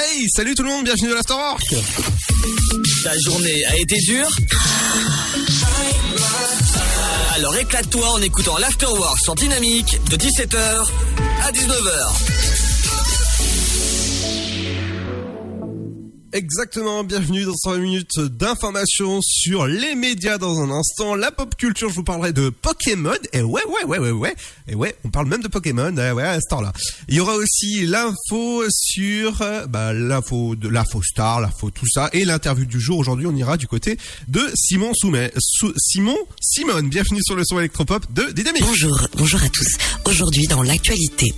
Hey, salut tout le monde, bienvenue à l'Afterwork Ta journée a été dure Alors éclate-toi en écoutant l'Afterwork sur Dynamique de 17h à 19h. Exactement, bienvenue dans 120 minutes d'information sur les médias dans un instant. La pop culture, je vous parlerai de Pokémon. Et ouais, ouais, ouais, ouais, ouais. Et ouais, on parle même de Pokémon, eh ouais, à ce temps-là. Il y aura aussi l'info sur, euh, bah, l'info de l'info star, l'info tout ça. Et l'interview du jour, aujourd'hui, on ira du côté de Simon Soumet. Simon, Simone, bienvenue sur le son électropop de Dynamique. Bonjour, bonjour à tous. Aujourd'hui, dans l'actualité,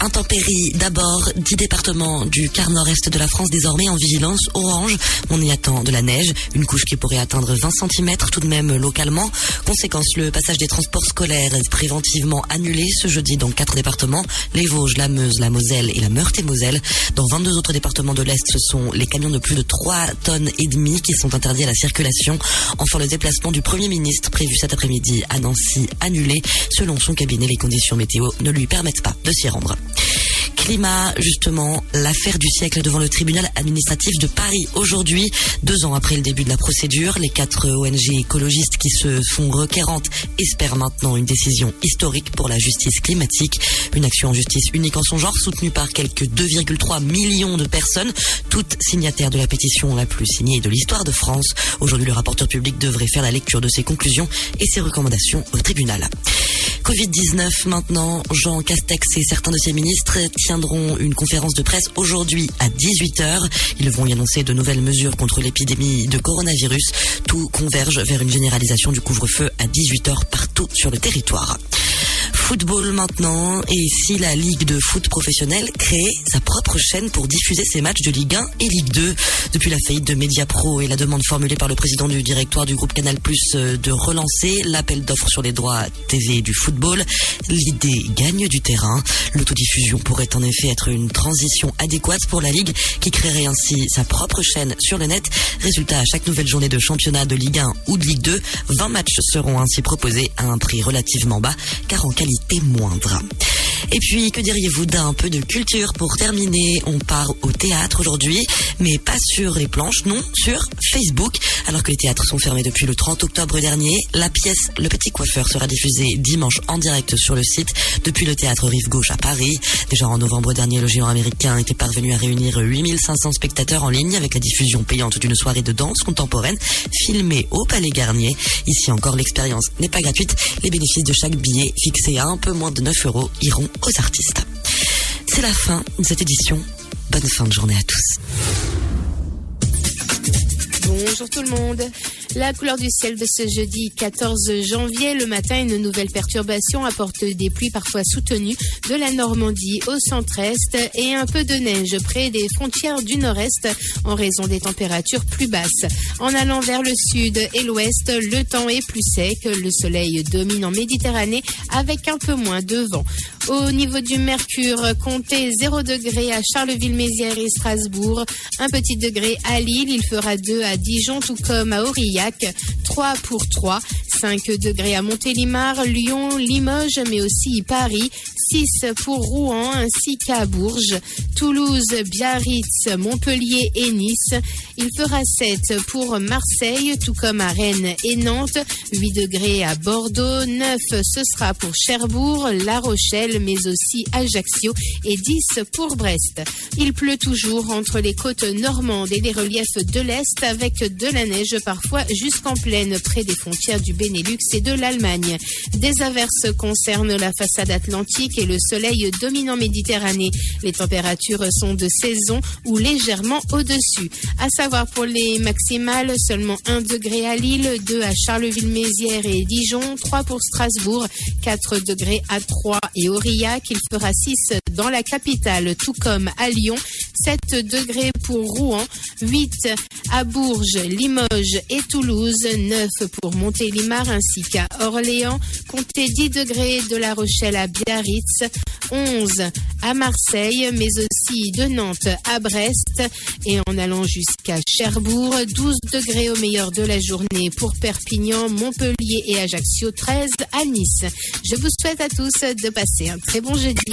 intempéries d'abord, 10 départements du quart nord-est de la France désormais en vigilance orange. On y attend de la neige, une couche qui pourrait atteindre 20 cm tout de même localement. Conséquence, le passage des transports scolaires est préventivement annulé ce jeudi dans quatre départements, les Vosges, la Meuse, la Moselle et la Meurthe-et-Moselle. Dans 22 autres départements de l'Est, ce sont les camions de plus de 3 tonnes et demie qui sont interdits à la circulation. Enfin, le déplacement du Premier ministre prévu cet après-midi à Nancy annulé. Selon son cabinet, les conditions météo ne lui permettent pas de s'y rendre climat, justement, l'affaire du siècle devant le tribunal administratif de Paris. Aujourd'hui, deux ans après le début de la procédure, les quatre ONG écologistes qui se font requérantes espèrent maintenant une décision historique pour la justice climatique. Une action en justice unique en son genre, soutenue par quelques 2,3 millions de personnes, toutes signataires de la pétition la plus signée de l'histoire de France. Aujourd'hui, le rapporteur public devrait faire la lecture de ses conclusions et ses recommandations au tribunal. Covid-19 maintenant, Jean Castex et certains de ses ministres tiendront une conférence de presse aujourd'hui à 18h. Ils vont y annoncer de nouvelles mesures contre l'épidémie de coronavirus. Tout converge vers une généralisation du couvre-feu à 18h partout sur le territoire. Football maintenant, et si la Ligue de foot professionnelle crée sa propre chaîne pour diffuser ses matchs de Ligue 1 et Ligue 2 Depuis la faillite de Mediapro et la demande formulée par le président du directoire du groupe Canal Plus euh, de relancer l'appel d'offres sur les droits TV du football, l'idée gagne du terrain. L'autodiffusion pourrait en effet être une transition adéquate pour la Ligue qui créerait ainsi sa propre chaîne sur le net. Résultat, à chaque nouvelle journée de championnat de Ligue 1 ou de Ligue 2, 20 matchs seront ainsi proposés à un prix relativement bas car en qualité moindre. Et puis, que diriez-vous d'un peu de culture pour terminer? On part au théâtre aujourd'hui, mais pas sur les planches, non, sur Facebook. Alors que les théâtres sont fermés depuis le 30 octobre dernier, la pièce Le Petit Coiffeur sera diffusée dimanche en direct sur le site depuis le théâtre Rive Gauche à Paris. Déjà en novembre dernier, le géant américain était parvenu à réunir 8500 spectateurs en ligne avec la diffusion payante d'une soirée de danse contemporaine filmée au Palais Garnier. Ici encore, l'expérience n'est pas gratuite. Les bénéfices de chaque billet, fixé à un peu moins de 9 euros, iront aux artistes. C'est la fin de cette édition. Bonne fin de journée à tous. Bonjour tout le monde. La couleur du ciel de ce jeudi 14 janvier, le matin, une nouvelle perturbation apporte des pluies parfois soutenues de la Normandie au centre-est et un peu de neige près des frontières du nord-est en raison des températures plus basses. En allant vers le sud et l'ouest, le temps est plus sec, le soleil domine en Méditerranée avec un peu moins de vent. Au niveau du mercure, comptez 0 degré à Charleville-Mézières et Strasbourg, un petit degré à Lille, il fera 2 à Dijon tout comme à Aurillac, 3 pour 3, 5 degrés à Montélimar, Lyon, Limoges mais aussi Paris, 6 pour Rouen ainsi qu'à Bourges, Toulouse, Biarritz, Montpellier et Nice. Il fera 7 pour Marseille, tout comme à Rennes et Nantes, 8 degrés à Bordeaux, 9 ce sera pour Cherbourg, La Rochelle, mais aussi Ajaccio et 10 pour Brest. Il pleut toujours entre les côtes normandes et les reliefs de l'Est avec de la neige parfois jusqu'en plaine près des frontières du Benelux et de l'Allemagne. Des averses concernent la façade atlantique le soleil dominant Méditerranée. Les températures sont de saison ou légèrement au-dessus. À savoir pour les maximales, seulement 1 degré à Lille, 2 à Charleville-Mézières et Dijon, 3 pour Strasbourg, 4 degrés à Troyes et Aurillac. Il fera 6 dans la capitale, tout comme à Lyon, 7 degrés pour Rouen, 8 à Bourges, Limoges et Toulouse, 9 pour Montélimar ainsi qu'à Orléans, comptez 10 degrés de La Rochelle à Biarritz, 11 à Marseille, mais aussi de Nantes à Brest et en allant jusqu'à Cherbourg, 12 degrés au meilleur de la journée pour Perpignan, Montpellier et Ajaccio, 13 à Nice. Je vous souhaite à tous de passer un très bon jeudi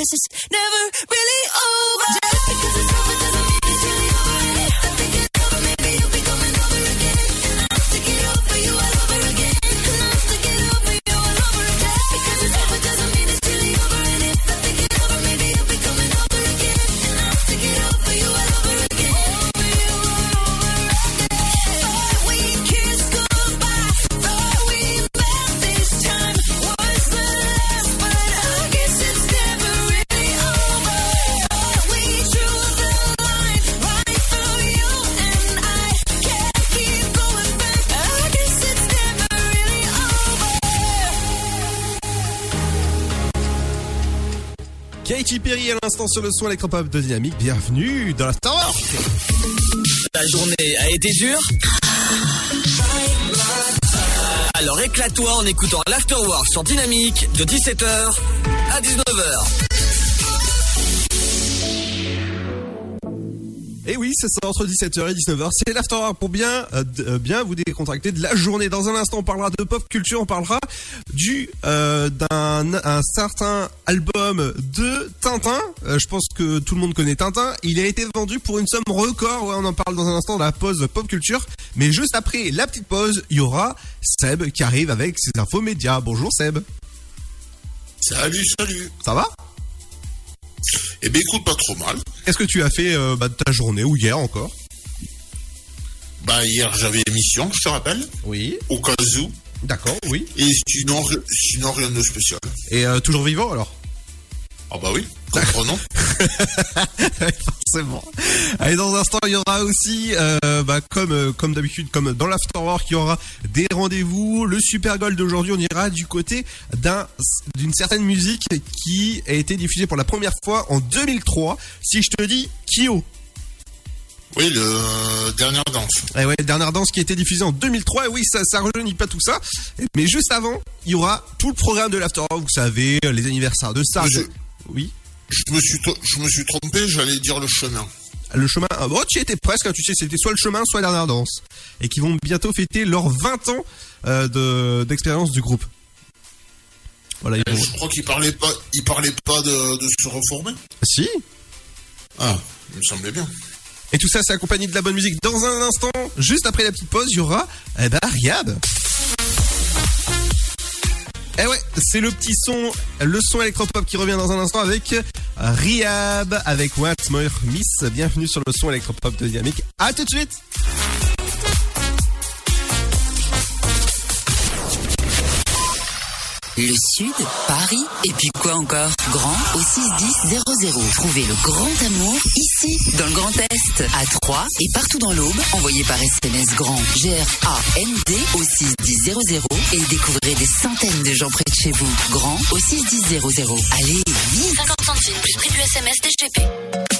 Guess it's never really sur le son électropop de Dynamique. Bienvenue dans la Star. La journée a été dure Alors éclate-toi en écoutant l'Afterwork sur Dynamique de 17h à 19h. Oui, c'est ça, entre 17h et 19h, c'est l'After Hour pour bien, euh, euh, bien vous décontracter de la journée. Dans un instant, on parlera de pop culture, on parlera du euh, d'un un certain album de Tintin. Euh, je pense que tout le monde connaît Tintin. Il a été vendu pour une somme record. Ouais, on en parle dans un instant dans la pause pop culture. Mais juste après la petite pause, il y aura Seb qui arrive avec ses infos médias. Bonjour Seb, Salut, salut. ça va? Eh ben écoute, pas trop mal. Qu'est-ce que tu as fait euh, bah, de ta journée ou hier encore Bah hier j'avais émission, je te rappelle, Oui. au cas où. D'accord, oui. Et sinon, sinon rien de spécial. Et euh, toujours vivant alors Ah bah oui, comprenons. Forcément. Allez, dans un instant, il y aura aussi, euh, bah, comme euh, comme d'habitude, comme dans l'afterwork, il y aura des rendez-vous. Le Super Gold d'aujourd'hui, on ira du côté d'un d'une certaine musique qui a été diffusée pour la première fois en 2003. Si je te dis Kyo. Oui, le dernière danse. Eh ouais, dernière danse qui a été diffusée en 2003. Et oui, ça, ça rejeunit pas tout ça. Mais juste avant, il y aura tout le programme de l'afterwork. Vous savez, les anniversaires de Sarge. Oui. Je me suis, to- je me suis trompé, j'allais dire le chemin. le chemin. ah, Oh, tu y étais presque, hein, tu sais, c'était soit le chemin, soit la dernière danse. Et qui vont bientôt fêter leurs 20 ans euh, de- d'expérience du groupe. Voilà, ils Eh, vont... Je crois qu'il parlait pas, il parlait pas de, de se reformer. Si. Ah, il me semblait bien. Et tout ça, c'est accompagné de la bonne musique. Dans un instant, juste après la petite pause, il y aura eh ben. Eh ouais, c'est le petit son, le son électropop qui revient dans un instant avec Riyab, avec What's More Miss. Bienvenue sur le son électropop de Dynamique. À tout de suite Le Sud, Paris, et puis quoi encore? Grand au 61000. Trouvez le grand amour ici, dans le Grand Est, à Troyes et partout dans l'Aube. Envoyez par SMS grand G-R-A-N-D au 61000 et découvrez des centaines de gens près de chez vous. Grand au 61000. Allez, vite 50 centimes plus prix du SMS DGP.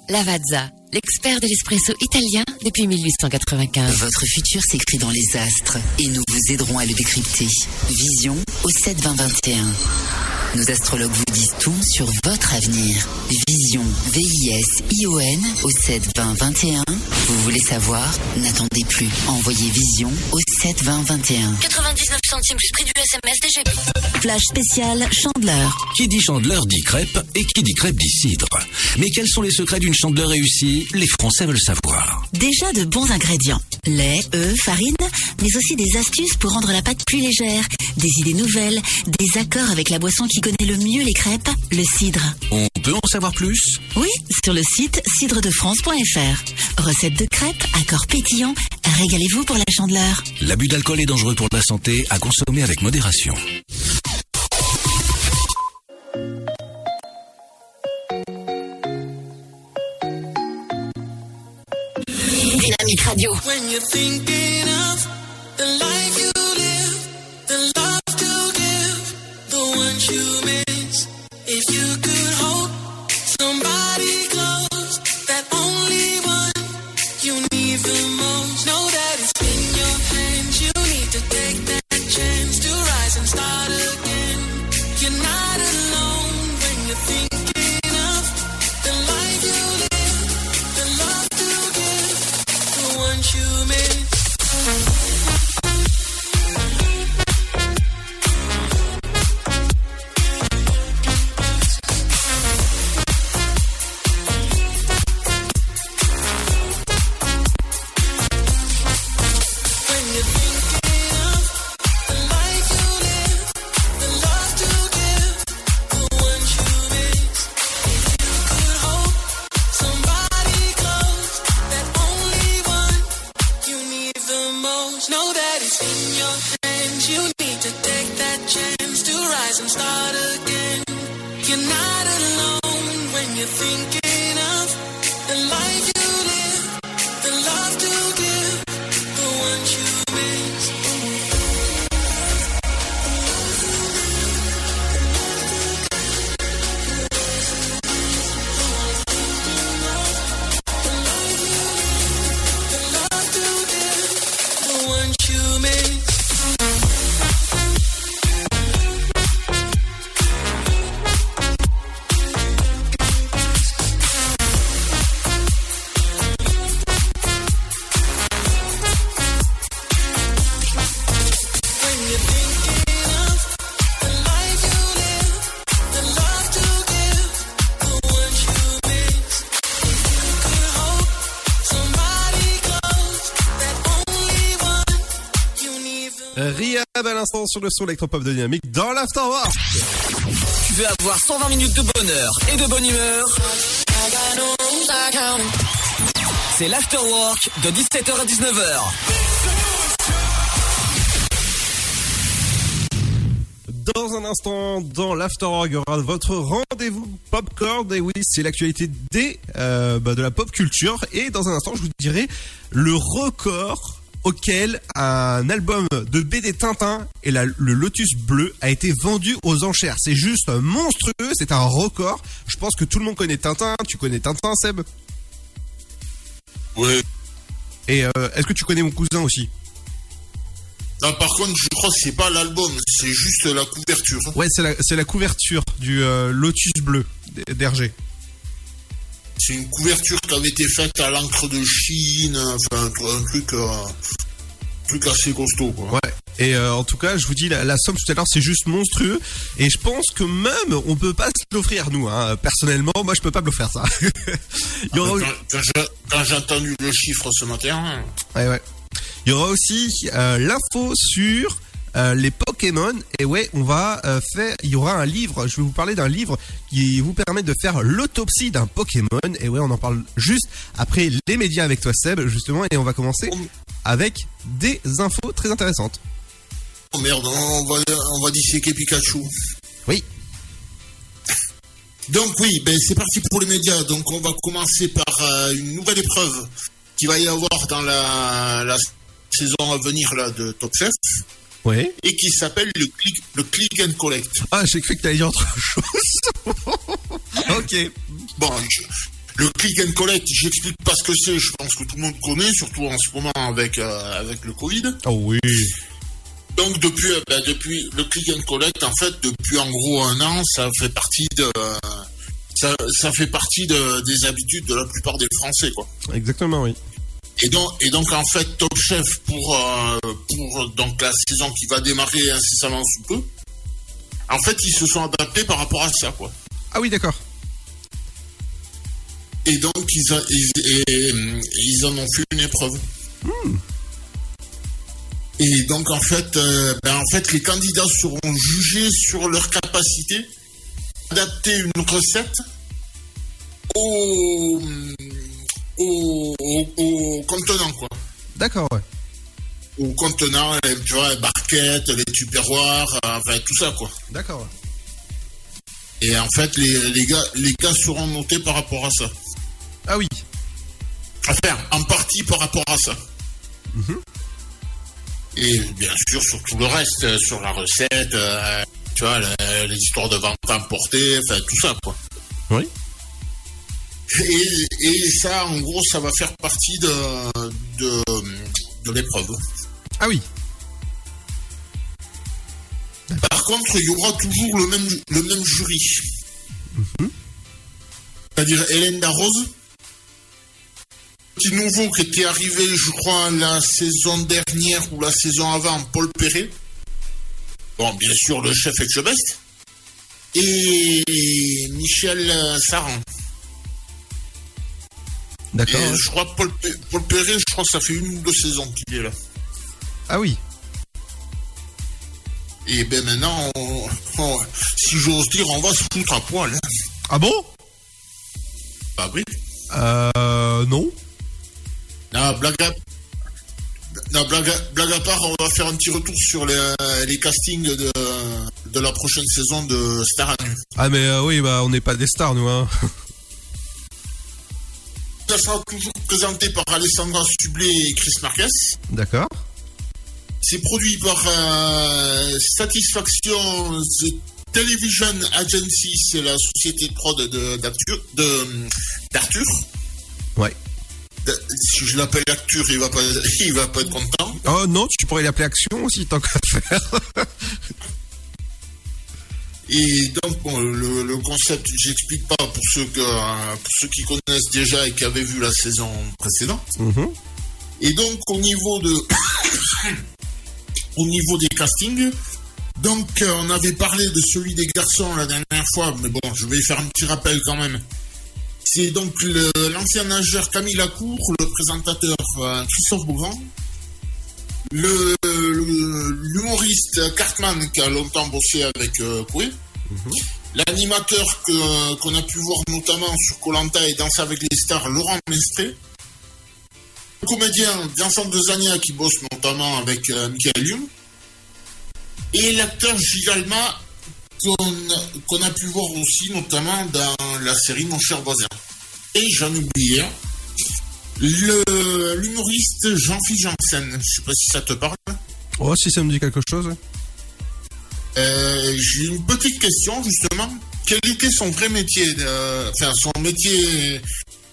Lavazza, l'expert de l'espresso italien depuis 1895. Votre futur s'écrit dans les astres et nous vous aiderons à le décrypter. Vision au 7 20 21. Nos astrologues vous disent tout sur votre avenir. Vision, V-I-S-I-O-N au 7 20 21. Vous voulez savoir? N'attendez plus. Envoyez Vision au 7 20 21. 99 centimes plus prix du SMS DGP. Flash spécial Chandeleur. Qui dit chandeleur dit crêpe et qui dit crêpe dit cidre. Mais quels sont les secrets d'une chandeleur réussie Les Français veulent savoir. Déjà de bons ingrédients. Lait, œufs, farine, mais aussi des astuces pour rendre la pâte plus légère, des idées nouvelles, des accords avec la boisson qui connaît le mieux les crêpes, le cidre. On peut en savoir plus? Oui, sur le site cidredefrance.fr. Recette de crêpes, accords pétillants, régalez-vous pour la chandeleur. L'abus d'alcool est dangereux pour la santé, à consommer avec modération. Dynamique Radio. When you're thinking of the life you live, the love to give, the ones you miss. Know that it's in your hands. You need to take that chance to rise and start again. You're not alone when you're thinking l'instant sur le son électropop Dynamique dans l'Afterwork. Tu veux avoir 120 minutes de bonheur et de bonne humeur? C'est l'Afterwork de 17h à 19h. Dans un instant, dans l'Afterwork, il y aura votre rendez-vous popcorn. Et oui, c'est l'actualité des, euh, bah, de la pop culture. Et dans un instant, je vous dirai le record auquel un album de BD Tintin et la- le Lotus bleu a été vendu aux enchères. C'est juste monstrueux, c'est un record. Je pense que tout le monde connaît Tintin. Tu connais Tintin, Seb? Ouais. Et euh, est-ce que tu connais mon cousin aussi? Non, par contre, je crois que c'est pas l'album, c'est juste la couverture. Ouais, c'est la, c'est la couverture du euh, Lotus bleu d'Hergé. C'est une couverture qui avait été faite à l'encre de Chine, enfin un, truc, euh, un truc assez costaud. Quoi. Ouais. Et euh, en tout cas, je vous dis, la, la somme tout à l'heure, c'est juste monstrueux. Et je pense que même, on peut pas se l'offrir, nous. Hein. Personnellement, moi, je peux pas me l'offrir, ça. Il y aura... Quand, quand j'ai- entendu le chiffre ce matin, Ouais, ouais. Il y aura aussi euh, l'info sur euh, les Pokémon. Et ouais, on va euh, faire. Il y aura un livre. Je vais vous parler d'un livre qui vous permet de faire l'autopsie d'un Pokémon. Et ouais, on en parle juste après les médias avec toi, Seb, justement. Et on va commencer avec des infos très intéressantes. oh merde, on va, on va disséquer Pikachu. Oui. Donc oui, ben c'est parti pour les médias. Donc on va commencer par euh, une nouvelle épreuve qui va y avoir dans la, la saison à venir là de Top Chef Ouais. et qui s'appelle le click, le click and collect. Ah, j'ai cru que t'allais dire autre chose. ok. Bon, je- le click and collect, j'explique pas ce que c'est. Je pense que tout le monde connaît, surtout en ce moment avec euh, avec le Covid. Oh oui. Donc depuis, euh, ben, depuis le click and collect, en fait, depuis en gros un an, ça fait partie de ça, ça fait partie de- des habitudes de la plupart des Français, quoi. Exactement, oui. Et donc, et donc en fait, Top Chef pour euh, pour donc la saison qui va démarrer incessamment sous peu. En fait, ils se sont adaptés par rapport à ça, quoi. Ah oui, d'accord. Et donc ils, a- ils, et, ils en ont fait une épreuve. Et donc en fait, euh, ben, en fait, les candidats seront jugés sur leur capacité d'adapter une recette au, au, au- au contenant, quoi. D'accord, ouais. Au contenant, tu vois, les barquettes, les tupperwares, euh, enfin tout ça, quoi. D'accord, ouais. Et en fait, les, les gars, les gars seront notés par rapport à ça. Ah oui. Enfin, en partie par rapport à ça. Et bien sûr, sur tout le reste, euh, sur la recette, euh, tu vois, les histoires de vente emportée, enfin tout ça, quoi. Oui. Et, et ça, en gros, ça va faire partie de, de, de l'épreuve. Ah oui. Par contre, il y aura toujours le même, le même jury. C'est-à-dire Hélène Darroze. Petit nouveau qui était arrivé, je crois, la saison dernière ou la saison avant, Paul Perret. Bon, bien sûr, le chef Etchebest. Et Michel Saran. D'accord. Je crois que Paul, Paul Perret, je crois que ça fait une ou deux saisons qu'il est là. Ah oui. Et ben maintenant, on- on- si j'ose dire, on va se foutre à poil. hein. Ah bon? Bah oui. Euh. Non. Non, blague à... Non, blague à, blague à part, on va faire un petit retour sur les, les castings de, de la prochaine saison de Star à nu. Ah mais euh, oui, bah on n'est pas des stars, nous, hein. Ça sera toujours présenté par Alessandra Sublet et Chris Marquez. D'accord. C'est produit par euh, Satisfaction The Television Agency, c'est la société de prod d'Arthur. De. Ouais. Si je l'appelle Arthur, il va pas, il va pas être content. Oh non, tu pourrais l'appeler Action aussi, tant qu'à faire. Et donc, bon, le, le concept, j'explique pas pour ceux, que, euh, pour ceux qui connaissent déjà et qui avaient vu la saison précédente. Mhm. Et donc, au niveau de, au niveau des castings, donc, euh, on avait parlé de celui des garçons la dernière fois, mais bon, je vais faire un petit rappel quand même. C'est donc l'ancien nageur Camille Lacour, le présentateur euh, Christophe Beaugrand, le- l'humoriste Cartman qui a longtemps bossé avec euh, Coué, l'animateur que- qu'on a pu voir notamment sur Colanta et Danse avec les stars, Laurent Mestré, le comédien Vincent Dezania qui bosse notamment avec euh, Michael Youn, et l'acteur Gigalma qu'on qu'on a pu voir aussi notamment dans la série Mon cher voisin. Et j'en oubliais un, l'humoriste Jean-Philippe Janssen. Je sais pas si ça te parle. Oh, si ça me dit quelque chose. Euh, J'ai une petite question justement. Quel était son vrai métier euh, Enfin, son métier,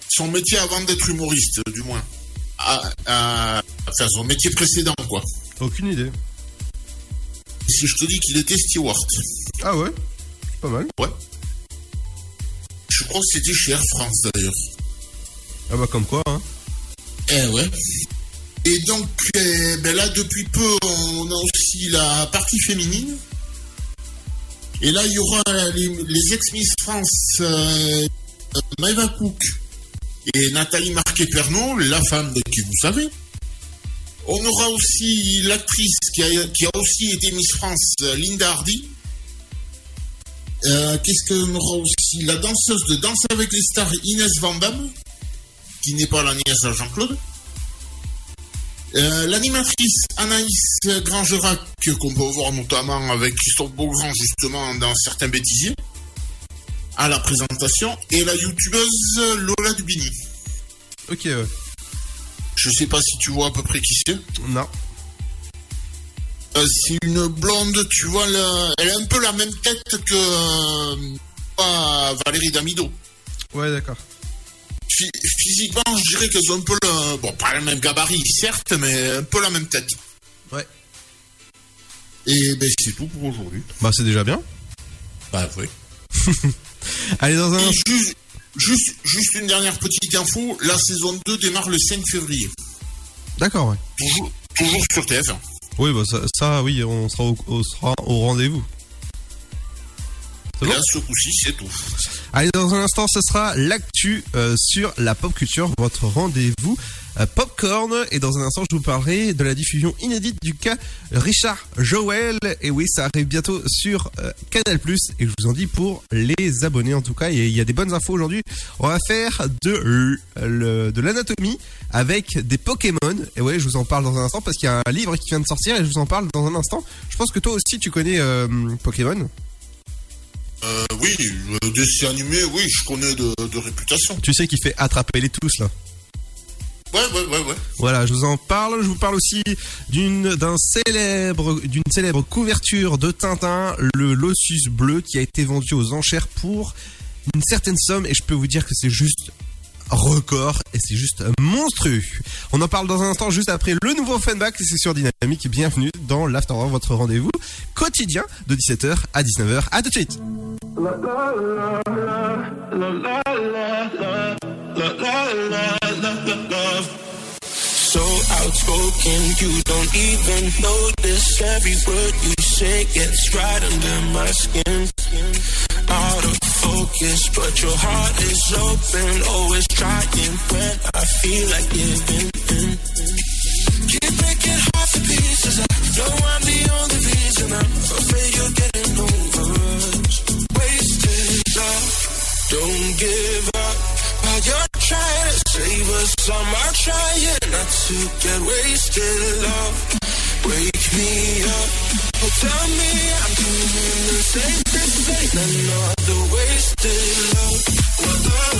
son métier avant d'être humoriste, du moins? Ah, ah, enfin, son métier précédent, quoi. Aucune idée. Si je te dis qu'il était steward. Ah ouais? Pas mal. Ouais. Je crois que c'était chez Air France d'ailleurs. Ah bah comme quoi, hein. Eh ouais. Et donc, eh, ben là, depuis peu, on a aussi la partie féminine. Et là, il y aura les, ex-Miss France euh, Maëva Cook et Nathalie Marquet-Pernot, la femme de qui vous savez. On aura aussi l'actrice qui a, qui a aussi été Miss France, Linda Hardy. Euh, Qu'est-ce qu'on aura aussi? La danseuse de Danse avec les stars, Inès Van Damme, n'est pas la nièce à Jean-Claude. Euh, L'animatrice Anaïs Grangerac, qu'on peut voir notamment avec Christophe Beaugrand justement dans certains bêtisiers, à la présentation, et la youtubeuse Lola Dubini. Ok, ouais. Je sais pas si tu vois à peu près qui c'est. Non. Euh, c'est une blonde, tu vois, la- elle a un peu la même tête que euh, Valérie Damido. Ouais, d'accord. Phy- Physiquement, je dirais qu'elles ont un peu le. Bon, pas le même gabarit, certes, mais un peu la même tête. Ouais. Et ben, c'est tout pour aujourd'hui. Bah c'est déjà bien. Bah, oui. Allez, dans un... Juste, juste une dernière petite info la saison 2 démarre le 5 février. D'accord, ouais. Toujours, toujours sur TF1. Oui, bah ça, ça, oui, on sera au, on sera au rendez-vous. Là, ce coup-ci, c'est tout. Allez, dans un instant, ce sera l'actu euh, sur la pop culture, votre rendez-vous euh, popcorn. Et dans un instant, je vous parlerai de la diffusion inédite du cas Richard Joel. Et oui, ça arrive bientôt sur euh, Canal+. Et je vous en dis pour les abonnés, en tout cas. Et il y a des bonnes infos aujourd'hui. On va faire de, l- le- de l'anatomie avec des Pokémon. Et ouais, je vous en parle dans un instant parce qu'il y a un livre qui vient de sortir et je vous en parle dans un instant. Je pense que toi aussi, tu connais euh, Pokémon. Euh, oui, le dessin animé, oui, je connais de, de réputation. Tu sais qu'il fait attraper les tous, là. Ouais, ouais, ouais, ouais. Voilà, je vous en parle. Je vous parle aussi d'une d'un célèbre d'une célèbre couverture de Tintin, le Lotus bleu, qui a été vendu aux enchères pour une certaine somme. Et je peux vous dire que c'est juste record et c'est juste monstrueux. On en parle dans un instant, juste après le nouveau Funback. et C'est sur Dynamique. Bienvenue dans l'After votre rendez-vous quotidien de 17h à 19h. À tout de suite. So outspoken, you don't even you say under my skin. Focus, but your heart is open, always trying when I feel like giving in. Keep breaking half the pieces. I know I'm the only reason. I'm afraid you're getting over us. Wasted love, don't give up. While you're trying to save us, I'm trying not to get wasted. Love, wake me up. People tell me I'm doing the same mistake. Another wasted love. Well,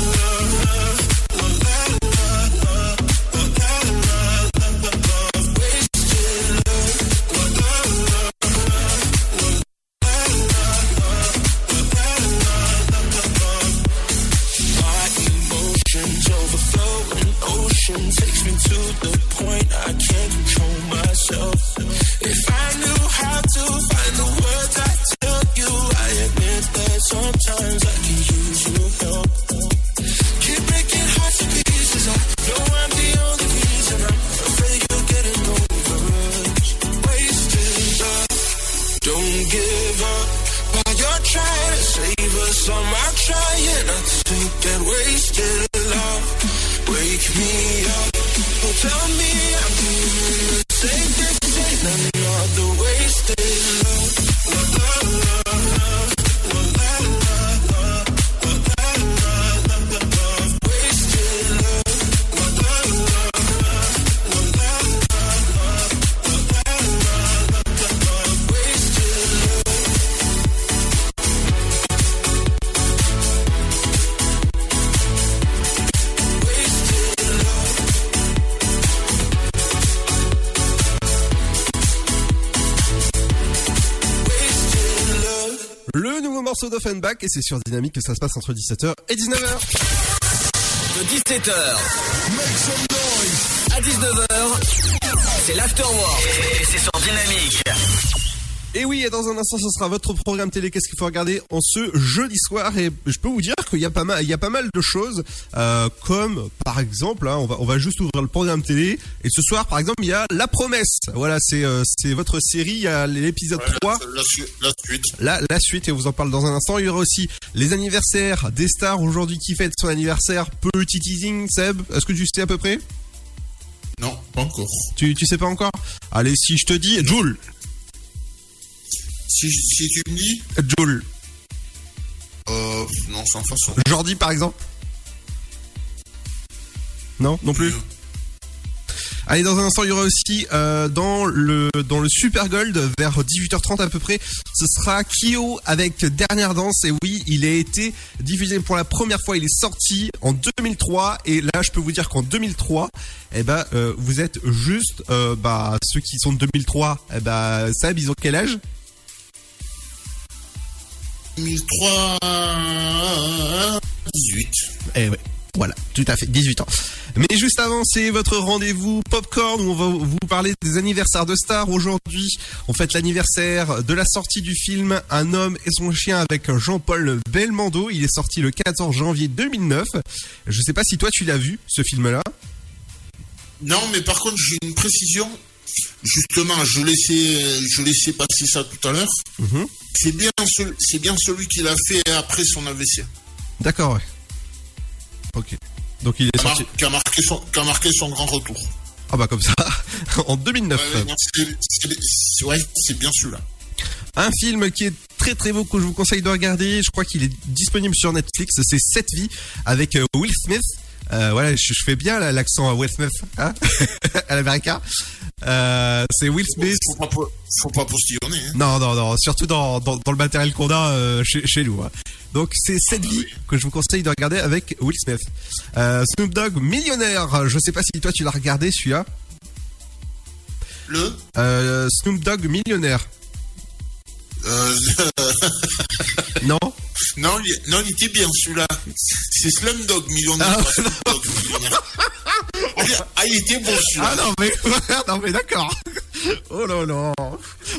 takes me to the point I can't control my myself. If I knew how to find the words I tell you, I admit that sometimes I can use your help. Keep breaking hearts to pieces. I know I'm the only reason. I'm afraid you're getting over us. Wasted love. Don't give up while you're trying to save us. I'm trying not to get wasted. Love, wake me up. Oh, tell me I'm doing the same. This et c'est sur Dynamique que ça se passe entre 17h et 19h. De 17h à 19h, c'est l'Afterwork. Et c'est sur Dynamique. Et oui, et dans un instant, ce sera votre programme télé. Qu'est-ce qu'il faut regarder en ce jeudi soir? Et je peux vous dire qu'il y a pas mal, il y a pas mal de choses, euh, comme par exemple, hein, on va, on va juste ouvrir le programme télé. Et ce soir, par exemple, il y a La Promesse. Voilà, c'est, euh, c'est votre série. Il y a l'épisode 3. La, su- la suite. La, la suite, et on vous en parle dans un instant. Il y aura aussi les anniversaires des stars aujourd'hui qui fêtent son anniversaire. Petit teasing, Seb. Est-ce que tu sais à peu près? Non, pas encore. Tu, tu sais pas encore? Allez, si je te dis, Jules. Si, si tu me dis, Jules. euh, non, sans façon. Jordi, par exemple Non, non plus. Allez, dans un instant, il y aura aussi euh, dans le dans le Super Gold vers 18h30 à peu près, ce sera Kyo avec Dernière Danse. Et oui, il a été diffusé pour la première fois. Il est sorti en 2003 et là, je peux vous dire qu'en 2003, eh ben, euh, vous êtes juste euh, bah ceux qui sont de 2003. Eh ben, Seb, ils ont quel âge? 2003, 18. Eh ouais, voilà, tout à fait, 18 ans. Mais juste avant, c'est votre rendez-vous Popcorn où on va vous parler des anniversaires de stars. Aujourd'hui, on fête l'anniversaire de la sortie du film Un homme et son chien avec Jean-Paul Belmondo. Il est sorti le 14 janvier 2009. Je sais pas si toi tu l'as vu, ce film-là. Non, mais par contre, j'ai une précision. Justement, je laissais, je laissais passer ça tout à l'heure. Mhm. C'est bien, c'est bien celui qu'il a fait après son AVC. D'accord, ouais. Ok. Donc il est Qui a, sorti. mar- qui a marqué son, qui a marqué son grand retour. Ah bah comme ça, en 2009. Ouais, c'est- ouais, bien celui-là. Un film qui est très très beau que je vous conseille de regarder. Je crois qu'il est disponible sur Netflix. C'est Cette vie avec euh, Will Smith. Euh, voilà, je, je fais bien l'accent à Will Smith, hein à l'américain. Euh, c'est Will Smith. Faut pas, po- faut pas postillonner. Hein. Non, non, non, surtout dans, dans, dans le matériel qu'on a euh, chez, chez nous. hein. Donc c'est cette vie que je vous conseille de regarder avec Will Smith. Euh, Snoop Dogg, millionnaire. Je sais pas si toi tu l'as regardé celui-là. Le Snoop Dogg, millionnaire. Euh, Non non, il, non, il était bien celui-là. C'est Slumdog millionnaire. Ah, millionnaire. Ah, il- était bon celui-là. Ah non mais non mais d'accord. Oh là là.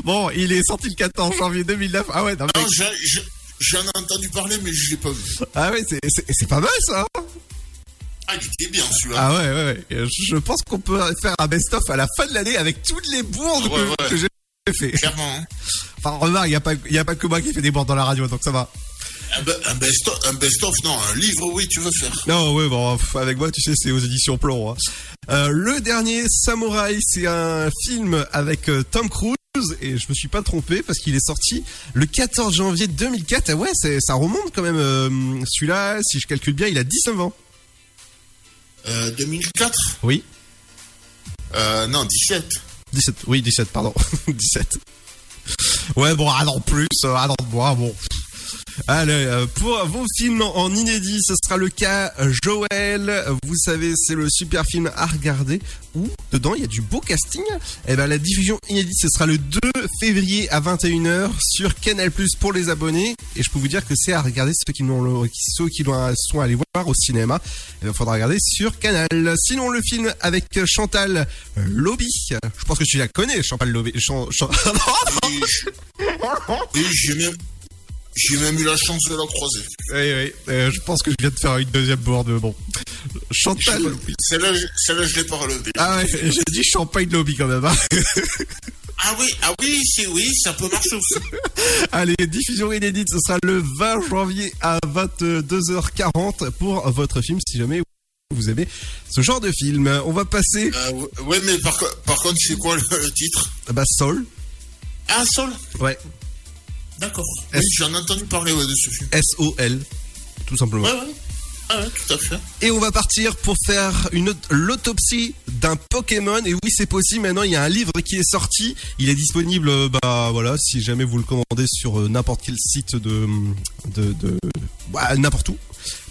Bon, il est sorti le 14 janvier 2009. Ah ouais, non, mais- Non, j'en ai entendu parler, mais je l'ai pas vu. ah ouais, c'est c'est c'est pas mal ça. Ah, il était bien celui-là. Ah ouais ouais ouais. Je pense qu'on peut faire un best-of à la fin de l'année avec toutes les bourdes Ouais, que, ouais. que j'ai fait. Clairement. hein. Enfin remarque, il y a pas y a pas que moi qui fais des bourdes dans la radio donc ça va. Un, be- un best-of, un non, un livre, oui, tu veux faire. Non, ouais, bon, avec moi, tu sais, c'est aux éditions Plomb. hein. Euh, le dernier Samouraï, c'est un film avec euh, Tom Cruise. Et je me suis pas trompé parce qu'il est sorti le 14 janvier 2004. Et ouais, ça remonte quand même. euh, celui-là, si je calcule bien, il a 19 ans. Euh, 2004 Oui. euh, Non, 17. 17. Oui, 17, pardon. 17. Ouais, bon, ah non, plus. euh, Ah non, moi, bon. Allez, euh, pour vos films en inédit, ce sera le cas Joël. Vous savez, c'est le super film à regarder où dedans il y a du beau casting. Et ben la diffusion inédite, ce sera le 2 février à 21h sur Canal+ pour les abonnés. Et je peux vous dire que c'est à regarder ceux qui ceux qui sont allés voir au cinéma. Il faudra regarder sur Canal. Sinon le film avec Chantal Lobby. Je pense que tu la connais, Chantal Lobby. Chan- Chan- Et je- même, j'ai même eu la chance de la croiser. Oui, oui. euh, je pense que je viens de faire une deuxième bourde. Bon. Chantal. Celle-là, je- celle-là, je l'ai pas relevée. Ah ouais, j'ai dit champagne lobby quand même. hein. Ah oui, ah oui, c'est oui, ça peut marcher aussi. Allez, diffusion inédite, ce sera le 20 janvier à 22h40 pour votre film si jamais vous aimez ce genre de film. On va passer Euh, ouais, mais par, co- par contre, c'est quoi le, titre? Bah Soul. Ah, Sol Ouais. D'accord. Oui, j'en ai entendu parler ouais, de ce film. S-O-L. Tout simplement. Ouais, ouais. Ah ouais, tout à fait. Et on va partir pour faire une aut- l'autopsie d'un Pokémon. Et oui, c'est possible. Maintenant, il y a un livre qui est sorti. Il est disponible, euh, bah voilà, si jamais vous le commandez sur euh, n'importe quel site de, de, de bah, n'importe où.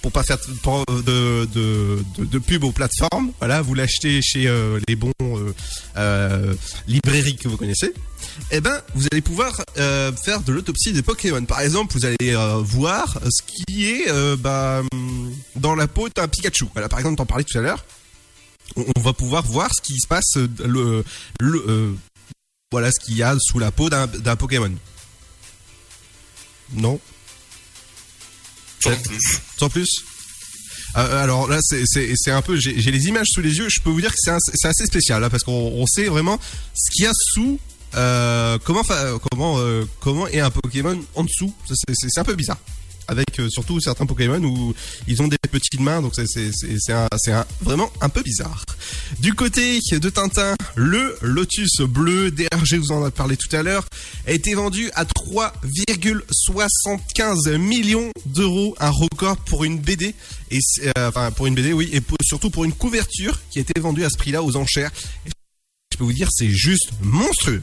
Pour pas faire de, de, de, pub aux plateformes. Voilà, vous l'achetez chez euh, les bons euh, euh, librairie que vous connaissez, eh ben, vous allez pouvoir faire de l'autopsie des Pokémon. Par exemple, vous allez voir ce qui est bah, hum, dans la peau d'un Pikachu. Voilà, par exemple, t'en parlais tout à l'heure. On, va pouvoir voir ce qui se passe, le, le, voilà, ce qu'il y a sous la peau d'un Pokémon. Non? Sans plus. Sans plus Euh, alors là, c'est- un peu. J'ai les images sous les yeux. Je peux vous dire que c'est assez spécial là, parce qu'on on sait vraiment ce qu'il y a sous. euh, comment comment euh, comment est un Pokémon en dessous c'est un peu bizarre. Avec euh, surtout certains Pokémon où ils ont des petites mains, donc c'est vraiment un peu bizarre. Du côté de Tintin, le Lotus bleu, DRG vous en a parlé tout à l'heure, a été vendu à 3,75 millions d'euros, un record pour une BD et euh, enfin pour une BD oui et surtout pour une couverture qui a été vendue à ce prix-là aux enchères. Je peux vous dire c'est juste monstrueux.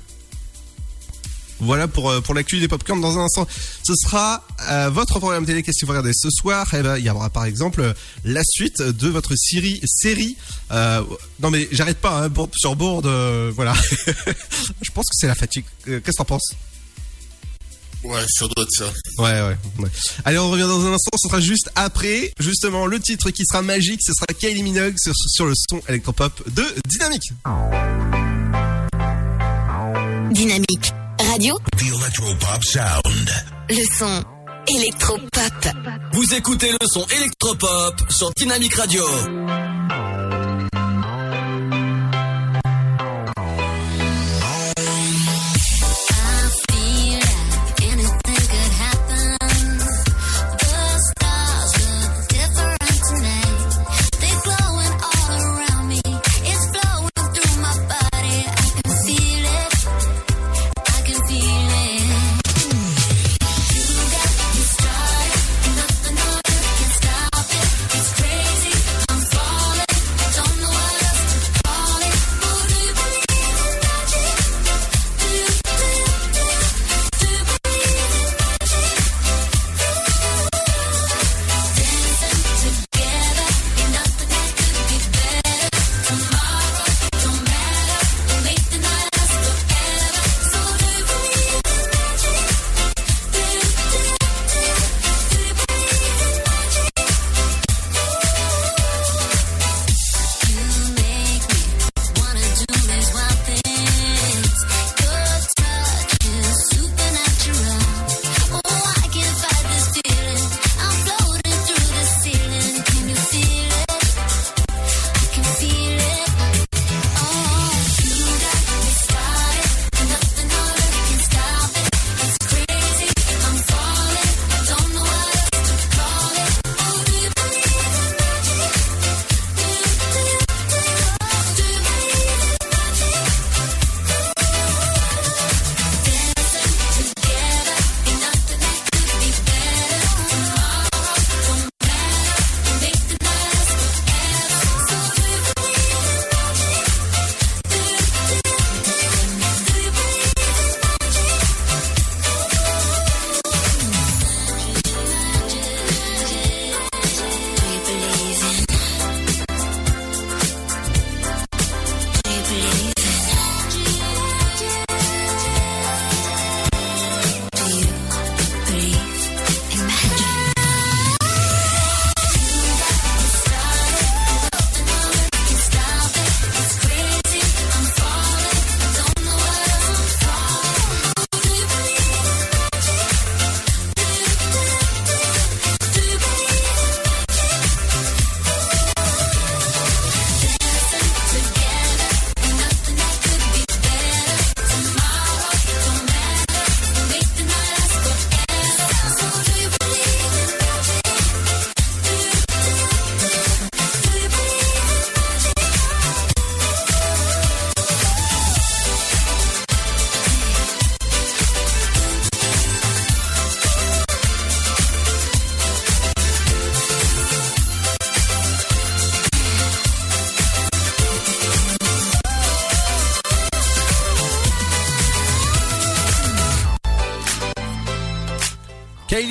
Voilà pour euh, pour l'actu des popcorn dans un instant. Ce sera euh, votre programme télé. Qu'est-ce que vous regardez ce soir? Eh ben, il y aura par exemple euh, la suite de votre série série. euh, non mais j'arrête pas hein, bourde sur bourde. euh, voilà. je pense que c'est la fatigue. Qu'est-ce que t'en penses? Ouais, doit être ça. Ouais, ouais, ouais. Allez, on revient dans un instant. Ce sera juste après, justement, le titre qui sera magique. Ce sera Kylie Minogue sur, sur le son électropop de Dynamique. Dynamique radio, The Electropop Sound. le son électropop. Vous écoutez le son électropop sur Dynamique Radio.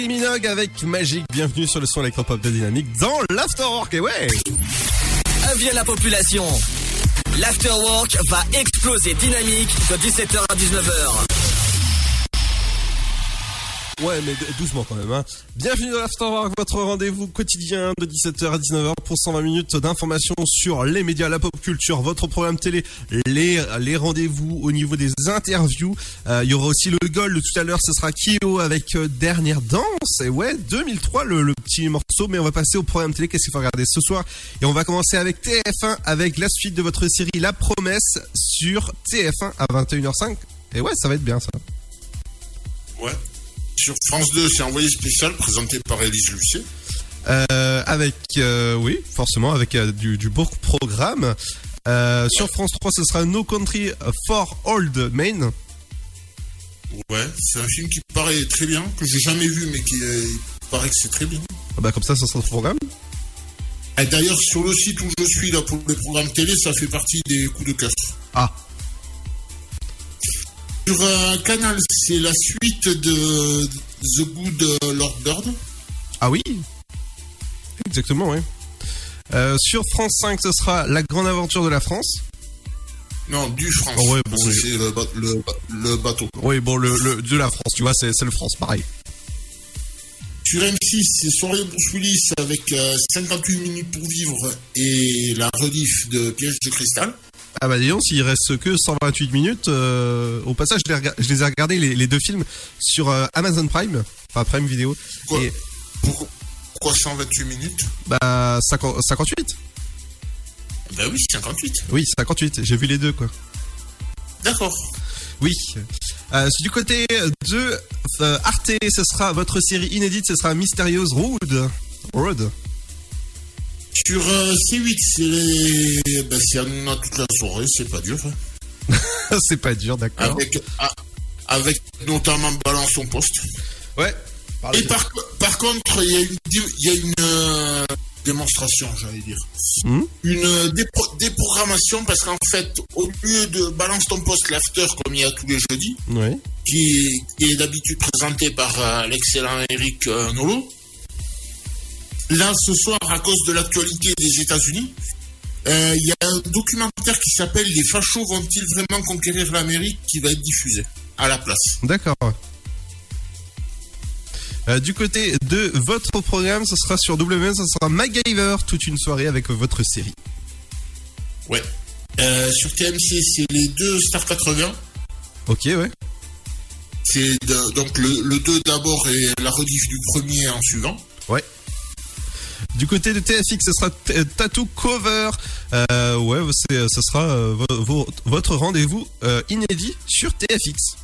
Minogue avec Magique. Bienvenue sur le son électropop de Dynamique dans l'Afterwork. Et ouais Avis à la population. L'afterwork va exploser dynamique de 17h à 19h. Ouais, mais doucement quand même. Hein. Bienvenue dans l'Afterwork, votre rendez-vous quotidien de 17h à 19h pour 120 minutes d'informations sur les médias, la pop culture, votre programme télé, les, les rendez-vous au niveau des interviews. Euh, Il y aura aussi le goal de tout à l'heure, ce sera Kyo avec euh, Dernière Danse. Et ouais, 2003, le, le petit morceau, mais on va passer au programme télé. Qu'est-ce qu'il faut regarder ce soir? Et on va commencer avec TF1, avec la suite de votre série La Promesse sur TF1 à 21h05. Et ouais, ça va être bien ça. Ouais. Sur France 2, c'est envoyé spécial présenté par Élise Lucet. Euh, avec, euh, oui, forcément, avec euh, du, du beau programme. Euh, Sur France 3, ce sera No Country for Old Men. Ouais, c'est un film qui paraît très bien, que j'ai jamais vu, mais qui euh, paraît que c'est très bien. Ah Bah, comme ça, ça sera le programme. Et d'ailleurs, sur le site où je suis là pour le programme télé, ça fait partie des coups de cœur. Ah. Sur un canal, c'est la suite de The Good Lord Bird. Ah oui? Exactement, oui. Euh, sur France 5, ce sera La Grande Aventure de la France. Non, du France. Oh ouais, bon, c'est le, ba- le ba- le bateau. Oui, bon, le, le- de la France, tu vois, c'est le France, pareil. Sur M6, c'est Soirée Bruce Willis avec euh, 58 minutes pour vivre et la rediff de Piège de cristal. Ah bah disons, s'il reste que 128 minutes, euh, au passage, je les, rega- je les ai regardés, les, les deux films, sur euh, Amazon Prime, enfin Prime Vidéo. Et, Pourquoi 128 minutes? Bah, 50 58 Bah oui, 58. Oui, 58, j'ai vu les deux, quoi. D'accord. Oui. Euh, du côté de Arte, ce sera votre série inédite, ce sera Mysterious Road. Road. Sur euh, C8, c'est bah, Hanouna toute la soirée, c'est pas dur. hein. c'est pas dur, d'accord. Avec, ah, avec notamment Balance son poste. Ouais. Et par, par contre, il y a une, dé- il y a une euh, démonstration, j'allais dire. Hmm? Une euh, dépro- déprogrammation, parce qu'en fait, au lieu de Balance ton poste l'after comme il y a tous les jeudis, Ouais. qui est, qui est d'habitude présenté par euh, l'excellent Eric euh, Nolo. Là, ce soir, à cause de l'actualité des États-Unis, euh, il y a un documentaire qui s'appelle Les fachos vont-ils vraiment conquérir l'Amérique qui va être diffusé à la place. D'accord. Euh, du côté de votre programme, ce sera sur WM, ce sera MacGyver, toute une soirée avec votre série. Ouais. Euh, sur TMC, c'est les deux Star 80. Ok, ouais. C'est donc le, le 2 d'abord et la rediff du premier en suivant. Ouais. Du côté de TFX, ce sera euh, Tattoo Cover. Euh, ouais, c'est, ce sera euh, vo- vo- votre rendez-vous euh, inédit sur TFX.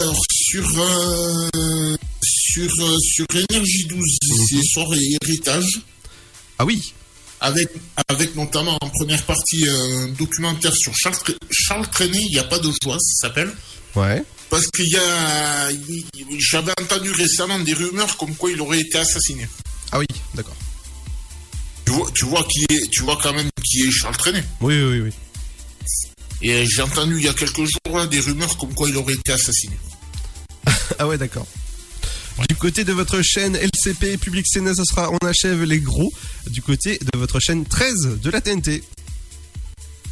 Alors, sur, euh, sur, euh, sur Énergie 12, c'est soirée héritage. Ah oui avec, avec notamment en première partie un documentaire sur Charles, Charles Trenet, il n'y a pas de choix, ça s'appelle. Ouais. Parce qu'il y a. J'avais entendu récemment des rumeurs comme quoi il aurait été assassiné. Ah oui, d'accord. Tu vois, tu vois qui est, tu vois quand même qui est Charles Trenet. Oui, oui, oui. Et j'ai entendu il y a quelques jours là, des rumeurs comme quoi il aurait été assassiné. Ah ouais, d'accord. Du côté de votre chaîne LCP Public CNS, ce sera On achève les gros. Du côté de votre chaîne 13 de la TNT.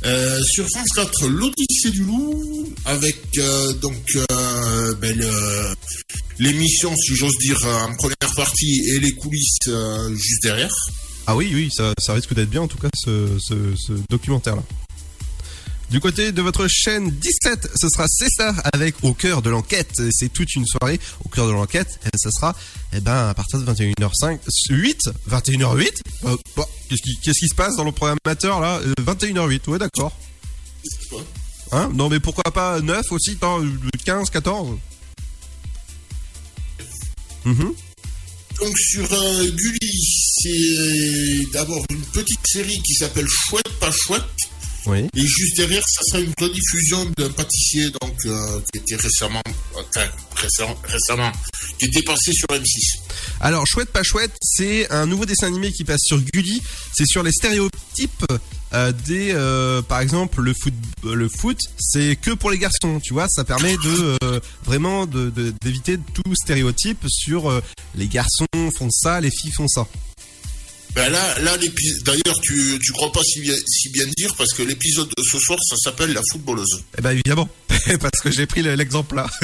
Euh, sur France 4, l'Odyssée du loup, avec euh, donc euh, ben, l'émission, si j'ose dire, en première partie et les coulisses juste derrière. Ah oui, oui, ça, risque d'être bien en tout cas ce documentaire-là. Du côté de votre chaîne 17, ce sera César avec Au cœur de l'enquête. C'est toute une soirée au cœur de l'enquête. Et ce sera eh ben, à partir de 21h05, 8, 21h08. Euh, bon, qu'est-ce, qui, qu'est-ce qui se passe dans le programmateur là Euh, 21h08, ouais d'accord. Hein? Non mais pourquoi pas 9 aussi, non, 15, 14 Mhm. Donc sur euh, Gulli, c'est d'abord une petite série qui s'appelle Chouette pas chouette. Oui. Et juste derrière, ça sera une rediffusion d'un pâtissier donc euh, qui était récemment, enfin, récemment, récemment, qui était passé sur M6. Alors, chouette pas chouette, c'est un nouveau dessin animé qui passe sur Gulli. C'est sur les stéréotypes euh, des, euh, par exemple, le foot, le foot, c'est que pour les garçons, tu vois. Ça permet de euh, vraiment de- de- d'éviter tout stéréotype sur euh, les garçons font ça, les filles font ça. Ben là, d'ailleurs, tu, tu crois pas si bien, si bien dire parce que l'épisode de ce soir, ça s'appelle La footballeuse. Eh ben évidemment, parce que j'ai pris le- l'exemple là.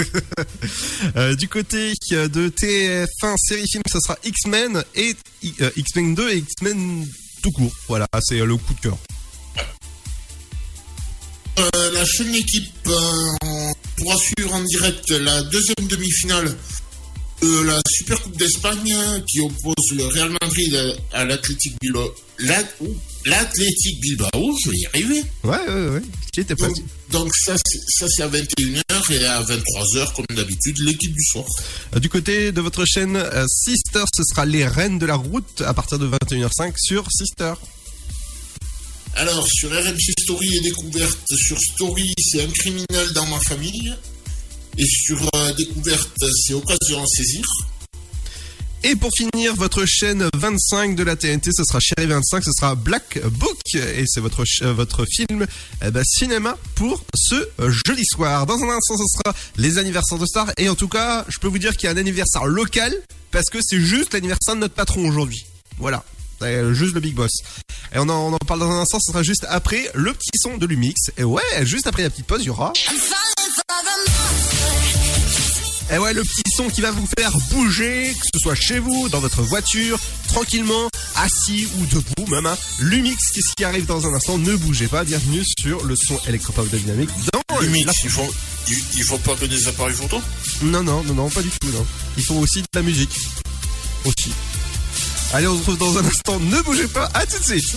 Euh, du côté euh, de TF1 série film, ce sera X-Men et euh, X-Men 2 et X-Men tout court. Voilà, c'est le coup de cœur. Euh, la chaîne équipe pourra suivre en direct la deuxième demi-finale de la Super Coupe d'Espagne qui oppose le Real Madrid à l'Athletic Bilbao. L'Athletic Bilbao, je vais y arriver. Ouais, ouais, ouais. J'étais pas Donc, donc ça, c'est- ça c'est à 21h et à 23h, comme d'habitude, l'équipe du soir. Euh, Du côté de votre chaîne euh, Sister, ce sera les Reines de la Route à partir de 21h05 sur Sister. Alors, sur RMC Story et Découverte, sur Story, c'est un criminel dans ma famille. Et sur euh, Découverte, c'est occasion à saisir. Et pour finir, votre chaîne 25 de la TNT, ce sera Chérie 25, ce sera Black Book. Et c'est votre, euh, votre film eh ben, cinéma pour ce jeudi soir. Dans un instant, ce sera les anniversaires de stars. Et en tout cas, je peux vous dire qu'il y a un anniversaire local parce que c'est juste l'anniversaire de notre patron aujourd'hui. Voilà. C'est juste le big boss. Et on en, on en parle dans un instant, ce sera juste après le petit son de Lumix. Et ouais, juste après la petite pause, il y aura... Et ouais, le petit son qui va vous faire bouger, que ce soit chez vous, dans votre voiture, tranquillement, assis ou debout même. Hein. Lumix, qu'est-ce qui arrive dans un instant? Ne bougez pas, bienvenue sur le son électropop de Dynamique. Dans Lumix, la- il faut, il, il faut pas que des appareils photo? Non, non, non, non, pas du tout, non. Il faut aussi de la musique. Aussi. Allez, on se retrouve dans un instant. Ne bougez pas, à tout de suite.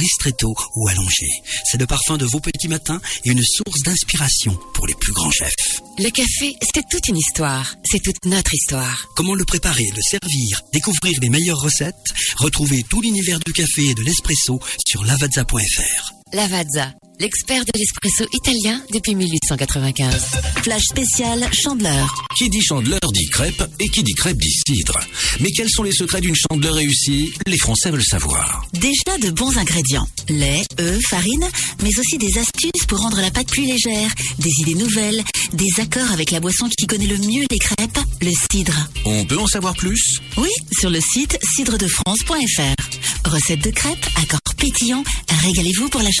ristretto ou allongé. C'est le parfum de vos petits matins et une source d'inspiration pour les plus grands chefs. Le café, c'est toute une histoire. C'est toute notre histoire. Comment le préparer, le servir, découvrir les meilleures recettes? Retrouvez tout l'univers du café et de l'espresso sur lavazza.fr. Lavazza, l'expert de l'espresso italien depuis 1895. Flash spécial Chandeleur. Qui dit chandeleur dit crêpe et qui dit crêpe dit cidre. Mais quels sont les secrets d'une chandeleur réussie? Les Français veulent savoir. Déjà de bons ingrédients. Lait, œufs, farine, mais aussi des astuces pour rendre la pâte plus légère, des idées nouvelles, des accords avec la boisson qui connaît le mieux les crêpes, le cidre. On peut en savoir plus? Oui, sur le site cidredefrance.fr. Recette de crêpes, accords pétillants, régalez-vous pour la chandeleur.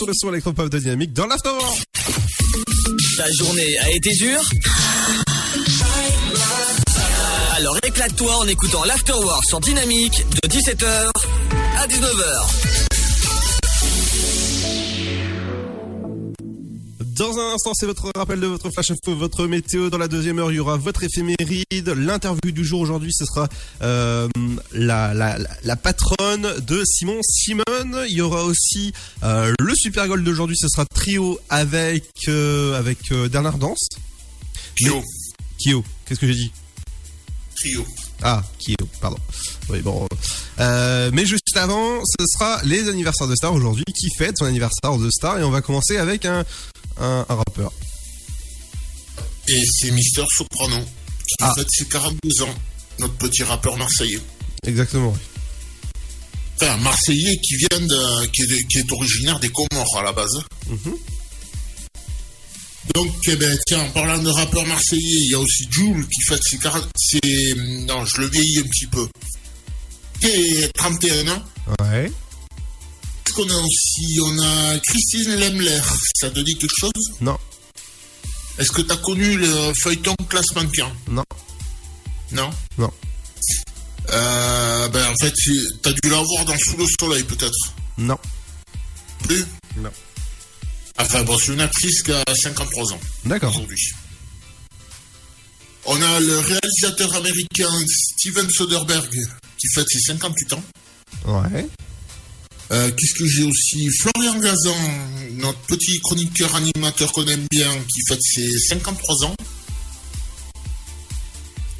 Sur le son électropop de Dynamique dans l'Afterworld. Ta journée a été dure Alors éclate-toi en écoutant l'Afterworld sur Dynamique de 17h à 19h. Dans un instant, c'est votre rappel de votre flash info, votre météo. Dans la deuxième heure, il y aura votre éphéméride. L'interview du jour aujourd'hui, ce sera euh, la, la, la- patronne de Simon Simone. Il y aura aussi euh, le super goal d'aujourd'hui, ce sera trio avec euh, avec Bernard Danse. Kyo. Kyo. Qu'est-ce que j'ai dit? Trio. Ah, Kyo, pardon. Oui, bon. Euh, mais juste avant, ce sera les anniversaires de stars aujourd'hui. Qui fête son anniversaire de star? Et on va commencer avec un, un, un rappeur. Et c'est Mister Soprano, qui Ah. fête ses 42 ans, notre petit rappeur marseillais. Exactement. Enfin, marseillais qui vient de, qui est, qui est originaire des Comores à la base. Mhm. Donc, eh ben, tiens, en parlant de rappeur marseillais, il y a aussi Jules qui fête ses 40... C'est... Non, je le vieillis un petit peu. Qui est 31 ans. Ouais. Qu'est-ce qu'on a aussi On a Christine Lemler. Ça te dit quelque chose? Non. Est-ce que tu as connu le feuilleton classe mannequin Non. Non? Non. Euh, ben, en fait, tu as dû la voir dans Sous le soleil, peut-être. Non. Plus? Non. Enfin, bon, c'est une actrice qui a 53 ans. D'accord. Aujourd'hui. On a le réalisateur américain Steven Soderbergh qui fête ses 58 ans. Ouais. Euh, Qu'est-ce que j'ai aussi Florian Gazan, notre petit chroniqueur animateur qu'on aime bien, qui fête ses 53 ans.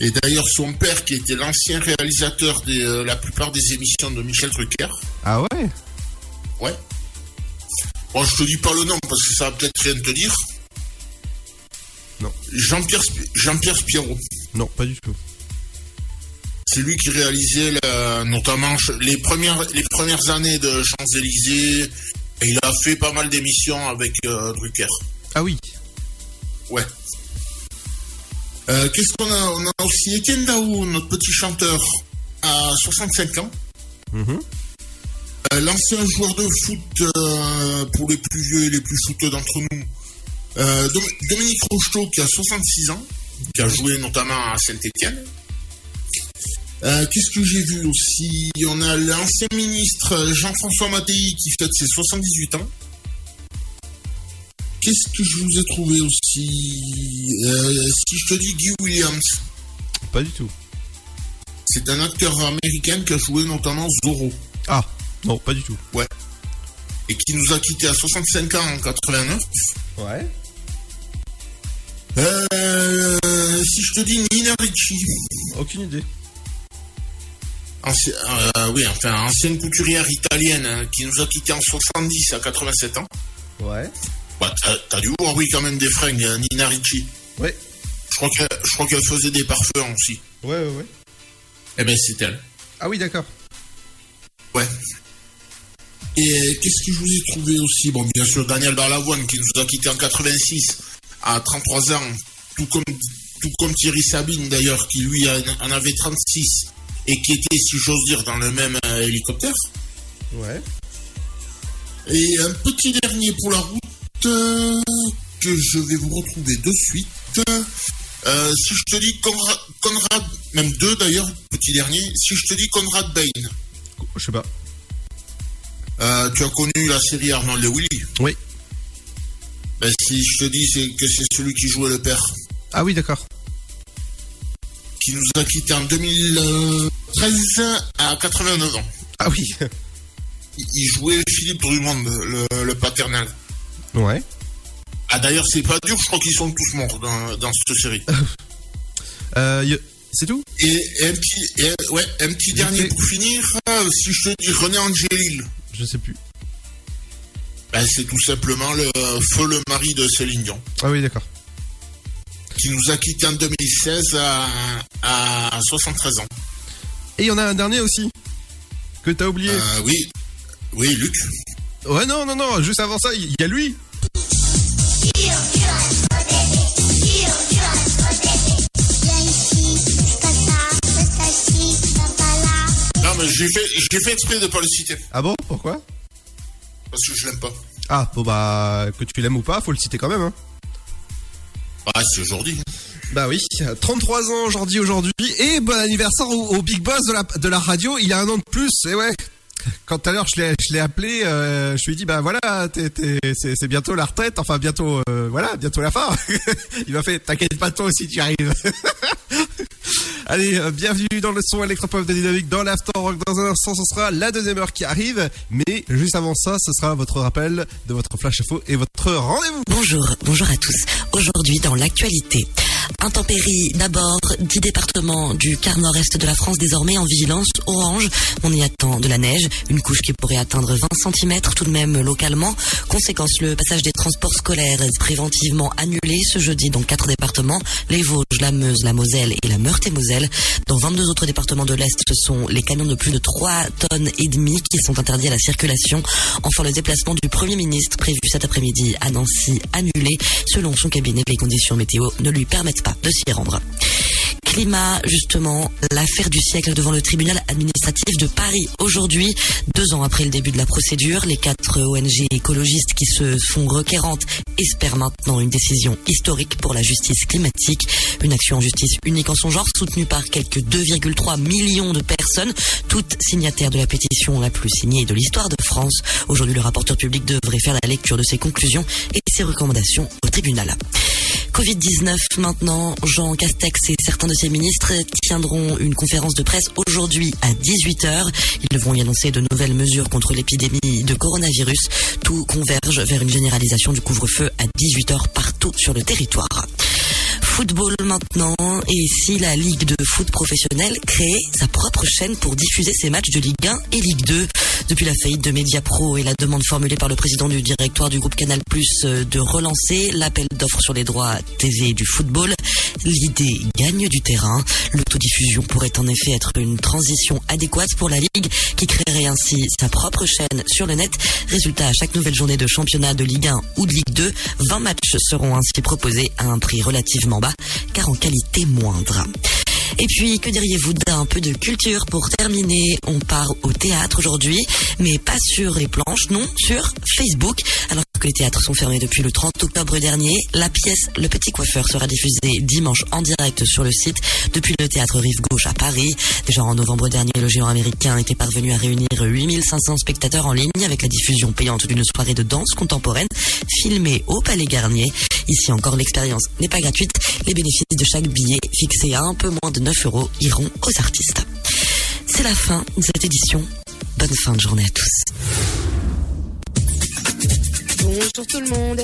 Et d'ailleurs, son père, qui était l'ancien réalisateur de euh, la plupart des émissions de Michel Drucker. Ah ouais? Ouais. Bon, je te dis pas le nom parce que ça va peut-être rien te dire. Non. Jean-Pierre Spiro. Non, pas du tout. C'est lui qui réalisait la- notamment les premières, les premières années de Champs-Élysées. Et il a fait pas mal d'émissions avec euh, Drucker. Ah oui. Ouais. Euh, Qu'est-ce qu'on a On a aussi Étienne Daou, notre petit chanteur, à 65 ans. Mhm. Euh, L'ancien joueur de foot, pour les plus vieux et les plus footeux d'entre nous, Dom- Dominique Rocheteau, qui a 66 ans, qui a joué notamment à Saint-Etienne. Qu'est-ce que j'ai vu aussi? On a l'ancien ministre Jean-François Mattei qui fête ses 78 ans. Qu'est-ce que je vous ai trouvé aussi? Euh, Si je te dis Guy Williams, Pas du tout. c'est un acteur américain qui a joué notamment Zorro. Ah, non, pas du tout. Ouais. Et qui nous a quittés à 65 ans en 89. Ouais. Euh, si je te dis Nina Ricci. Aucune idée. Anci- euh, oui, enfin, ancienne couturière italienne hein, qui nous a quittés en 70 à 87 ans. Ouais. Bah, t'as, dû voir, oui, quand même des fringues, hein, Nina Ricci. Ouais. Je crois, qu'elle, je crois qu'elle faisait des parfums aussi. Ouais, ouais, ouais. Eh ben, c'est elle. Ah oui, d'accord. Ouais. Et qu'est-ce que je vous ai trouvé aussi? Bon, bien sûr, Daniel Balavoine qui nous a quittés en 86 à 33 ans, tout comme, tout comme Thierry Sabine d'ailleurs, qui lui en en avait 36 et qui était, si j'ose dire, dans le même euh, hélicoptère. Ouais. Et un petit dernier pour la route euh, que je vais vous retrouver de suite. Euh, si je te dis Conrad, Conrad- même deux d'ailleurs, petit dernier, si je te dis Conrad Bain, Je sais pas. tu as connu la série Arnold et Willy? Oui. Ben, si je te dis que c'est celui qui jouait le père, Ah oui, d'accord. Qui nous a quittés en 2013 à 89 ans. Ah oui. Il- jouait Philippe Drummond, le, le paternel. Ouais. Ah d'ailleurs c'est pas dur, je crois qu'ils sont tous morts dans, dans cette série. Euh, c'est tout? Et, et un petit, et, ouais, un petit dernier pour finir, euh, si je te dis René Angélil, Je sais plus. ben, c'est tout simplement le feu le mari de Céline Dion, Ah oui, d'accord. Qui nous a quittés en 2016 à, à 73 ans. Et il y en a un dernier aussi. Que t'as oublié. Euh, oui, oui, Luc. Ouais, non, non, non, juste avant ça, il y a lui. Non mais j'ai fait, j'ai fait exprès de pas le citer, Ah bon Pourquoi? Parce que je l'aime pas. Ah, bon bah, que tu l'aimes ou pas, faut le citer quand même. Hein. Ah, c'est aujourd'hui. Bah oui, 33 ans aujourd'hui aujourd'hui et bon anniversaire au, big boss de la, radio, il a un an de plus, et ouais. Quand tout à l'heure je l'ai appelé, euh, je lui ai dit bah voilà, c'est bientôt la retraite, enfin bientôt euh, voilà, bientôt la fin. il m'a fait t'inquiète pas toi aussi tu arrives. Allez, euh, bienvenue dans le son électropop de Dynamique dans l'After Rock. Dans un instant, ce sera la deuxième heure qui arrive. Mais juste avant ça, ce sera votre rappel de votre flash info et votre rendez-vous. Bonjour, bonjour à tous. Aujourd'hui dans l'actualité, intempéries d'abord, 10 départements du quart nord-est de la France désormais en vigilance orange. On y attend de la neige, une couche qui pourrait atteindre 20 cm tout de même localement. Conséquence, le passage des transports scolaires est préventivement annulé ce jeudi dans quatre départements, les Vosges, la Meuse, la Moselle et la Meurthe-et-Moselle. Dans 22 autres départements de l'Est, ce sont les camions de plus de 3 tonnes et demie qui sont interdits à la circulation. Enfin, le déplacement du Premier ministre prévu cet après-midi à Nancy annulé. Selon son cabinet, les conditions météo ne lui permettent pas de s'y rendre. Climat, justement, l'affaire du siècle devant le tribunal administratif de Paris. Aujourd'hui, deux ans après le début de la procédure, les quatre ONG écologistes qui se font requérantes espèrent maintenant une décision historique pour la justice climatique. Une action en justice unique en son genre, soutenue par quelques 2,3 millions de personnes, toutes signataires de la pétition la plus signée de l'histoire de France. Aujourd'hui, le rapporteur public devrait faire la lecture de ses conclusions et ses recommandations au tribunal. Covid-19 maintenant, Jean Castex et certains de ses ministres tiendront une conférence de presse aujourd'hui à 18h. Ils devront y annoncer de nouvelles mesures contre l'épidémie de coronavirus. Tout converge vers une généralisation du couvre-feu à 18h partout sur le territoire. Football maintenant, et si la Ligue de foot professionnelle créait sa propre chaîne pour diffuser ses matchs de Ligue 1 et Ligue 2 Depuis la faillite de Mediapro et la demande formulée par le président du directoire du groupe Canal Plus euh, de relancer l'appel d'offres sur les droits TV du football, l'idée gagne du terrain. L'autodiffusion pourrait en effet être une transition adéquate pour la Ligue qui créerait ainsi sa propre chaîne sur le net. Résultat, à chaque nouvelle journée de championnat de Ligue 1 ou de Ligue 2, 20 matchs seront ainsi proposés à un prix relativement bas car en qualité moindre. Et puis, que diriez-vous d'un peu de culture pour terminer? On part au théâtre aujourd'hui, mais pas sur les planches, non, sur Facebook. Les théâtres sont fermés depuis le 30 octobre dernier, la pièce Le Petit Coiffeur sera diffusée dimanche en direct sur le site depuis le théâtre Rive Gauche à Paris. Déjà en novembre dernier, le géant américain était parvenu à réunir 8500 spectateurs en ligne avec la diffusion payante d'une soirée de danse contemporaine filmée au Palais Garnier. Ici encore, l'expérience n'est pas gratuite. Les bénéfices de chaque billet, fixés à un peu moins de 9 euros, iront aux artistes. C'est la fin de cette édition. Bonne fin de journée à tous. Bonjour tout le monde.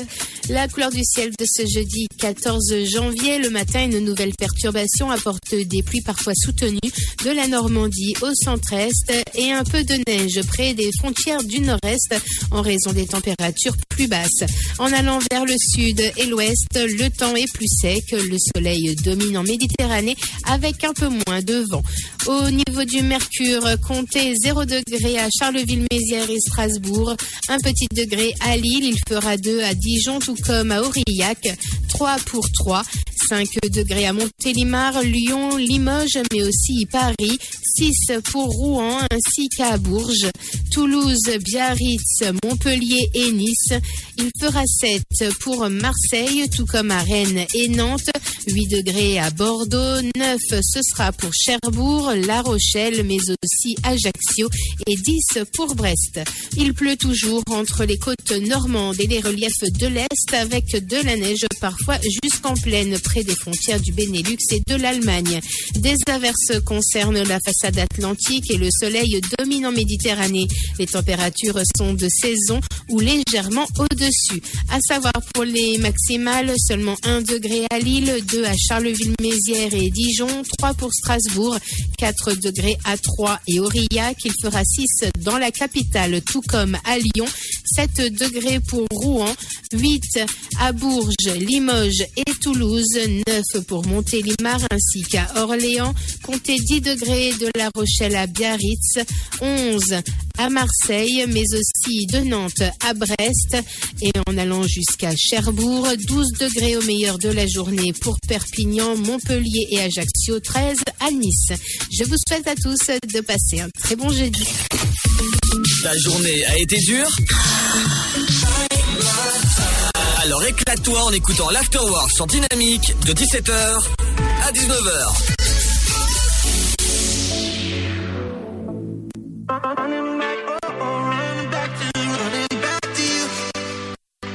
La couleur du ciel de ce jeudi 14 janvier, le matin, une nouvelle perturbation apporte des pluies parfois soutenues de la Normandie au centre-est et un peu de neige près des frontières du nord-est en raison des températures plus basses. En allant vers le sud et l'ouest, le temps est plus sec, le soleil domine en Méditerranée avec un peu moins de vent. Au niveau du mercure, comptez 0 degré à Charleville-Mézières et Strasbourg, un petit degré à Lille, il fera 2 à Dijon, tout comme à Aurillac, 3 pour 3, 5 degrés à Montélimar, Lyon, Limoges, mais aussi Paris, 6 pour Rouen ainsi qu'à Bourges, Toulouse, Biarritz, Montpellier et Nice. Il fera 7 pour Marseille, tout comme à Rennes et Nantes, 8 degrés à Bordeaux, 9 ce sera pour Cherbourg, La Rochelle, mais aussi Ajaccio et 10 pour Brest. Il pleut toujours entre les côtes normandes et les reliefs de l'Est avec de la neige parfois jusqu'en plaine près des frontières du Benelux et de l'Allemagne. Des averses concernent la façade atlantique et le soleil domine en Méditerranée. Les températures sont de saison ou légèrement au-dessus. À savoir pour les maximales, seulement 1 degré à Lille, 2 à Charleville-Mézières et Dijon, 3 pour Strasbourg, 4 degrés à Troyes et Aurillac. Il fera 6 dans la capitale, tout comme à Lyon, 7 degrés pour Rouen, 8 à Bourges, Limoges et Toulouse, 9 pour Montélimar ainsi qu'à Orléans, comptez 10 degrés de La Rochelle à Biarritz, 11 à Marseille, mais aussi de Nantes à Brest et en allant jusqu'à Cherbourg, 12 degrés au meilleur de la journée pour Perpignan, Montpellier et Ajaccio, 13 à Nice. Je vous souhaite à tous de passer un très bon jeudi. Ta journée a été dure Alors éclate-toi en écoutant l'Afterwork sur Dynamique de 17h à 19h.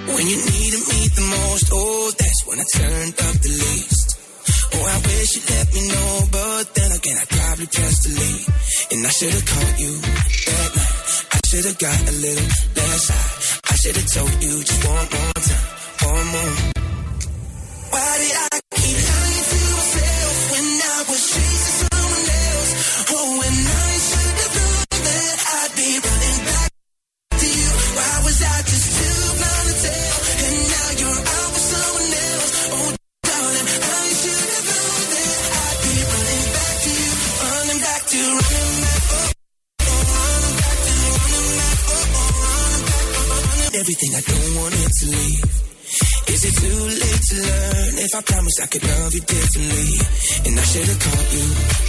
When you needed me the most, oh, that's when I turned up the least. Oh, I wish you let me know, but then again, I probably pressed delete. And I should have called you that night. I should have got a little less. I should have told you just one more time, one more. Why did I I promised I could love you differently? And I should have called you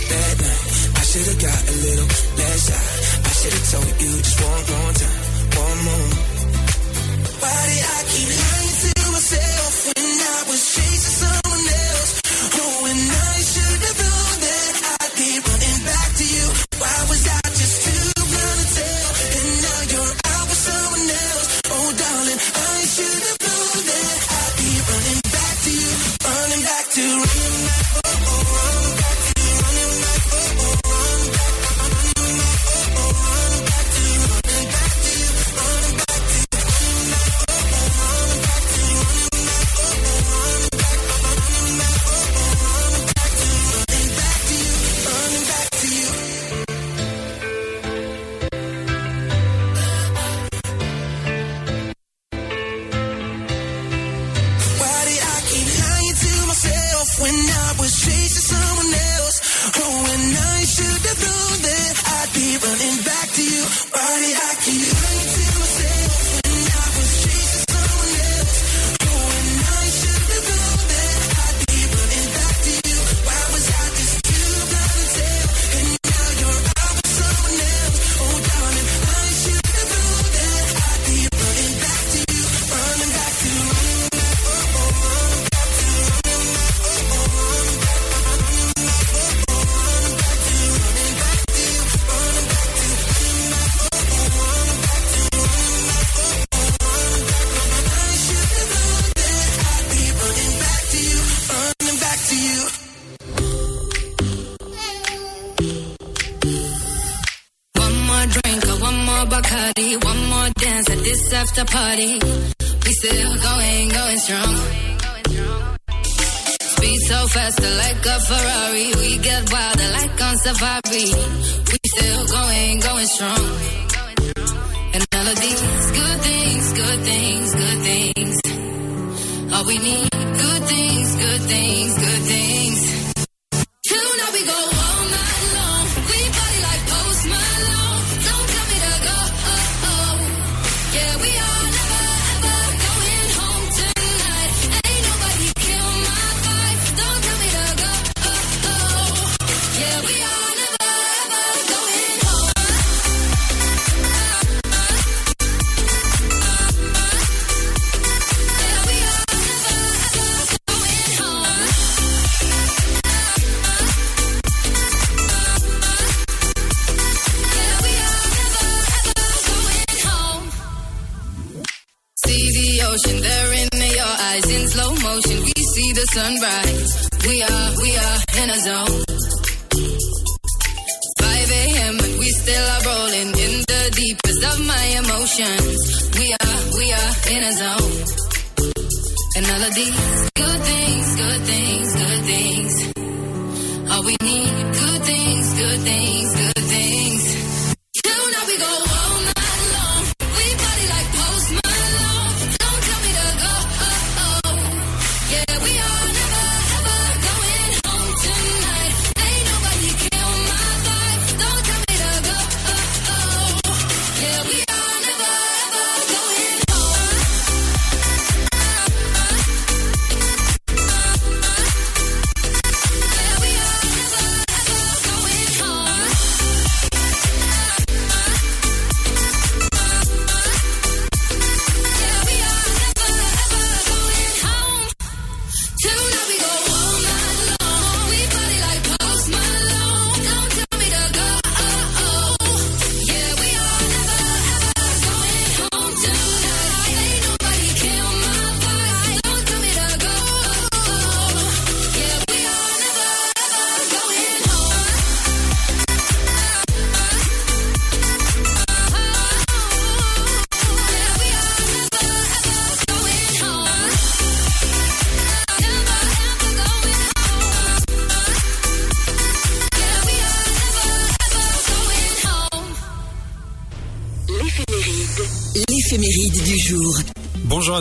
that night. I should have got a little less high. I should have told you just one more time, one more. Why did I keep lying to myself when I was chasing someone else? Oh, when I party.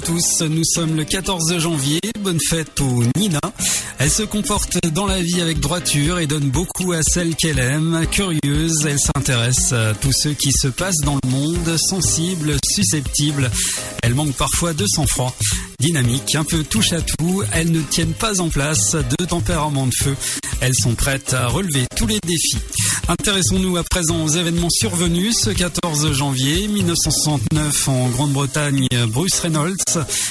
Tous, nous sommes le 14 janvier, bonne fête aux Nina. Elle se comporte dans la vie avec droiture et donne beaucoup à celle qu'elle aime. Curieuse, elle s'intéresse à tous ceux qui se passent dans le monde, sensible, susceptible. Elle manque parfois de sang-froid. Dynamique, un peu touche à tout, elles ne tiennent pas en place, deux tempéraments de feu. Elles sont prêtes à relever tous les défis. Intéressons-nous à présent aux événements survenus ce 14 janvier 1969 en Grande-Bretagne. Bruce Reynolds,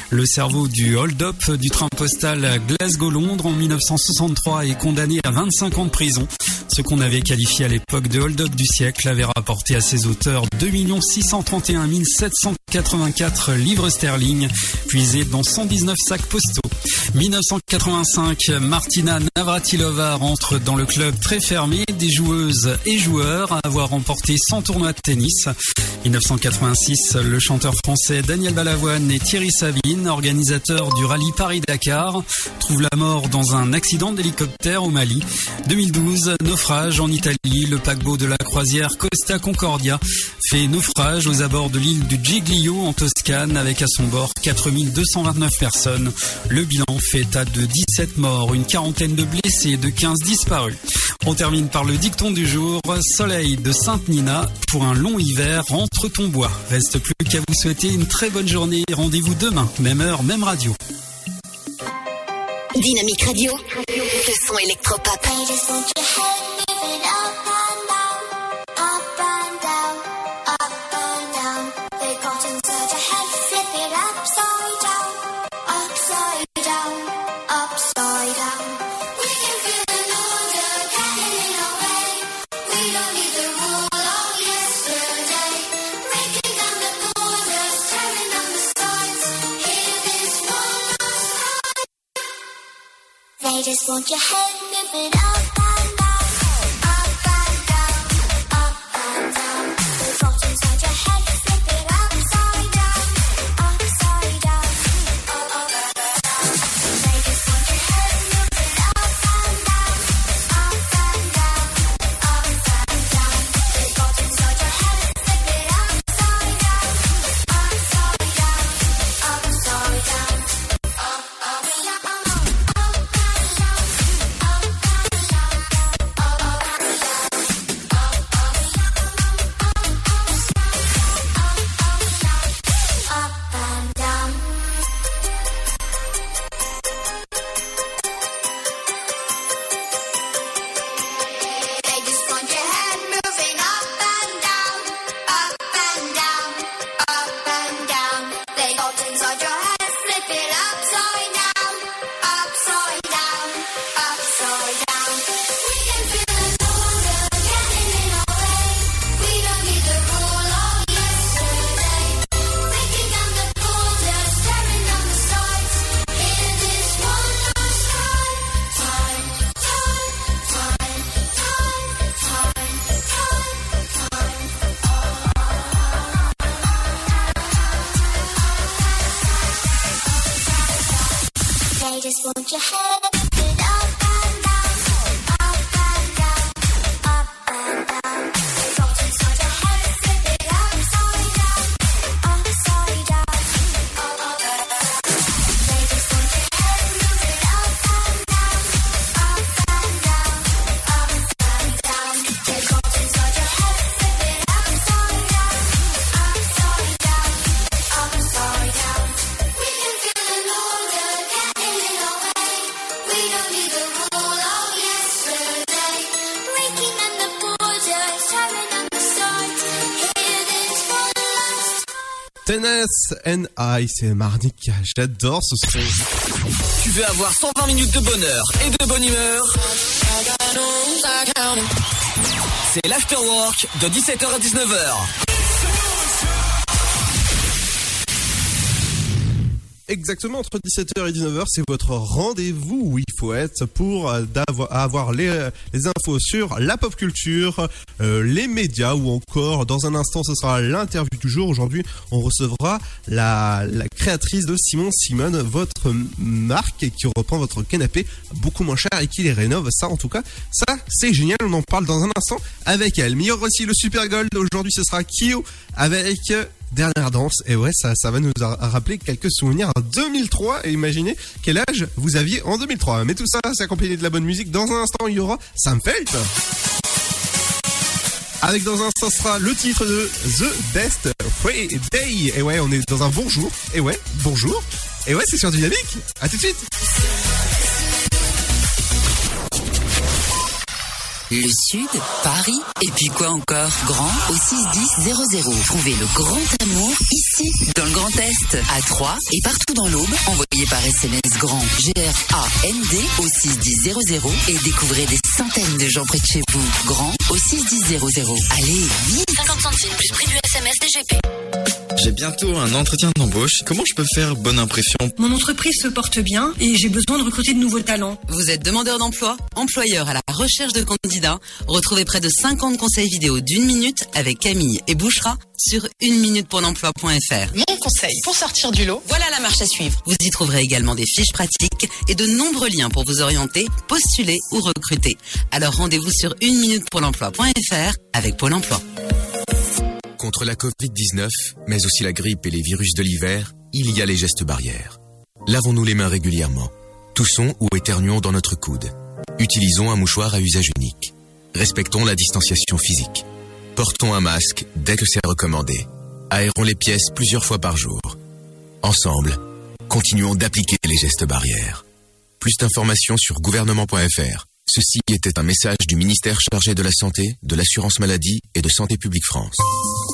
le cerveau du hold-up du train postal Glasgow-Londres en 1963 est condamné à 25 ans de prison. Ce qu'on avait qualifié à l'époque de hold-up du siècle avait rapporté à ses auteurs 2 631 784 livres sterling, puisés dans 119 sacs postaux. 1985, Martina Navratilova rentre dans le club très fermé des joueuses et joueurs à avoir remporté 100 tournois de tennis. 1986, le chanteur français Daniel Balavoine et Thierry Sabine, organisateurs du rallye Paris-Dakar, trouvent la mort dans un accident d'hélicoptère au Mali. 2012, naufrage en Italie, le paquebot de la croisière Costa Concordia fait naufrage aux abords de l'île du Giglio en Toscane avec à son bord 4229 personnes. Le bilan fait état de 17 morts, une quarantaine de blessés et de 15 disparus. On termine par le dicton du jour, soleil de Sainte-Nina pour un long hiver entre ton bois. Reste plus qu'à vous souhaiter une très bonne journée. Rendez-vous demain, même heure, même radio. Dynamique Radio, le son électropop. Won't you help me out. Tennis and I, c'est Marnica. J'adore ce son. Tu veux avoir 120 minutes de bonheur et de bonne humeur? C'est l'afterwork de 17h à 19h. Exactement, entre 17h et 19h, c'est votre rendez-vous où il faut être pour euh, avoir les, infos sur la pop culture, euh, les médias ou encore, dans un instant, ce sera l'interview du jour. Aujourd'hui, on recevra la, créatrice de Simon Simone, votre marque qui reprend votre canapé beaucoup moins cher et qui les rénove. Ça, en tout cas, ça, c'est génial. On en parle dans un instant avec elle. Mais il y aura aussi le Super Gold. Aujourd'hui, ce sera Kyo avec Dernière danse, et ouais, ça, ça va nous rappeler quelques souvenirs en 2003. Et imaginez quel âge vous aviez en 2003. Mais tout ça, c'est accompagné de la bonne musique. Dans un instant, il y aura Sam Felt. Avec dans un instant, sera le titre de The Best Friday. Et ouais, on est dans un bonjour. Et ouais, bonjour. Et ouais, c'est sur Dynamique. À tout de suite. Le Sud, Paris, et puis quoi encore? Grand au 61000. Trouvez le grand amour ici, dans le Grand Est, à Troyes et partout dans l'Aube. Envoyez par SMS grand G-R-A-N-D au 61000 et découvrez des centaines de gens près de chez vous. Grand au 61000. Allez, vite 50 centimes plus prix du SMS DGP. J'ai bientôt un entretien d'embauche. Comment je peux faire bonne impression? Mon entreprise se porte bien et j'ai besoin de recruter de nouveaux talents. Vous êtes demandeur d'emploi, employeur à la recherche de candidats. Retrouvez près de 50 conseils vidéo d'une minute avec Camille et Bouchera sur une minute pour l'emploi.fr. Mon conseil pour sortir du lot, voilà la marche à suivre. Vous y trouverez également des fiches pratiques et de nombreux liens pour vous orienter, postuler ou recruter. Alors rendez-vous sur une minute pour l'emploi.fr avec Pôle emploi. Contre la Covid-19, mais aussi la grippe et les virus de l'hiver, il y a les gestes barrières. Lavons-nous les mains régulièrement. Toussons ou éternuons dans notre coude. Utilisons un mouchoir à usage unique. Respectons la distanciation physique. Portons un masque dès que c'est recommandé. Aérons les pièces plusieurs fois par jour. Ensemble, continuons d'appliquer les gestes barrières. Plus d'informations sur gouvernement.fr. Ceci était un message du ministère chargé de la Santé, de l'Assurance Maladie et de Santé Publique France.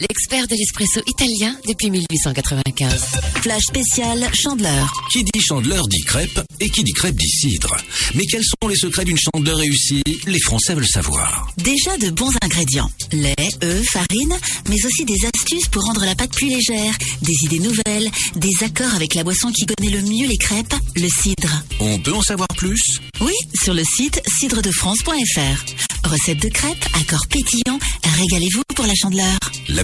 l'expert de l'espresso italien depuis 1895. Flash spécial Chandeleur. Qui dit chandeleur dit crêpe et qui dit crêpe dit cidre. Mais quels sont les secrets d'une chandeleur réussie? Les Français veulent savoir. Déjà de bons ingrédients. Lait, œufs, farine, mais aussi des astuces pour rendre la pâte plus légère, des idées nouvelles, des accords avec la boisson qui connaît le mieux les crêpes, le cidre. On peut en savoir plus? Oui, sur le site cidredefrance.fr. Recette de crêpes, accords pétillants, régalez-vous pour la chandeleur.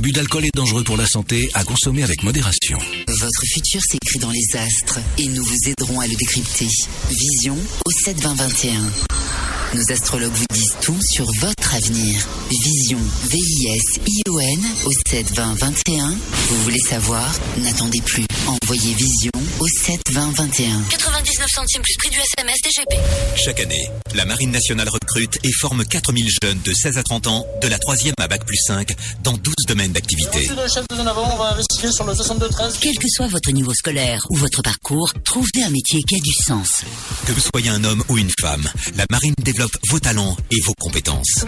L'abus d'alcool est dangereux pour la santé, à consommer avec modération. Votre futur s'écrit dans les astres et nous vous aiderons à le décrypter. Vision au 7 20 21. Nos astrologues vous disent tout sur votre avenir. Vision, V-I-S-I-O-N au 7 20 21. Vous voulez savoir? N'attendez plus. Envoyez Vision au 7 20 21. 99 centimes plus prix du SMS DGP. Chaque année, la Marine nationale recrute et forme 4000 jeunes de 16 à 30 ans, de la 3e à Bac plus 5, dans 12 domaines d'activité. Merci le chef de zone avant, on va investiguer sur le 62-13. Quel que soit votre niveau scolaire ou votre parcours, trouvez un métier qui a du sens. Que vous soyez un homme ou une femme, la Marine développe développe vos talents et vos compétences.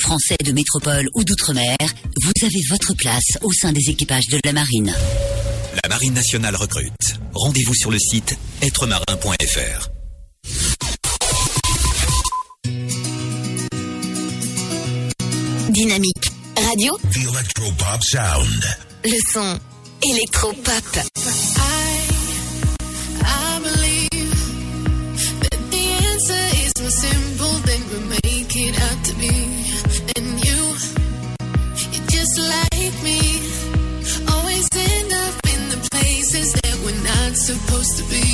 Français de métropole ou d'outre-mer, vous avez votre place au sein des équipages de la marine. La marine nationale recrute. Rendez-vous sur le site êtremarin.fr. Dynamique. Radio. The Electropop Sound. Le son. Electropop. Ah. Simple than we make it out to be. And you, you're just like me, always end up in the places that we're not supposed to be.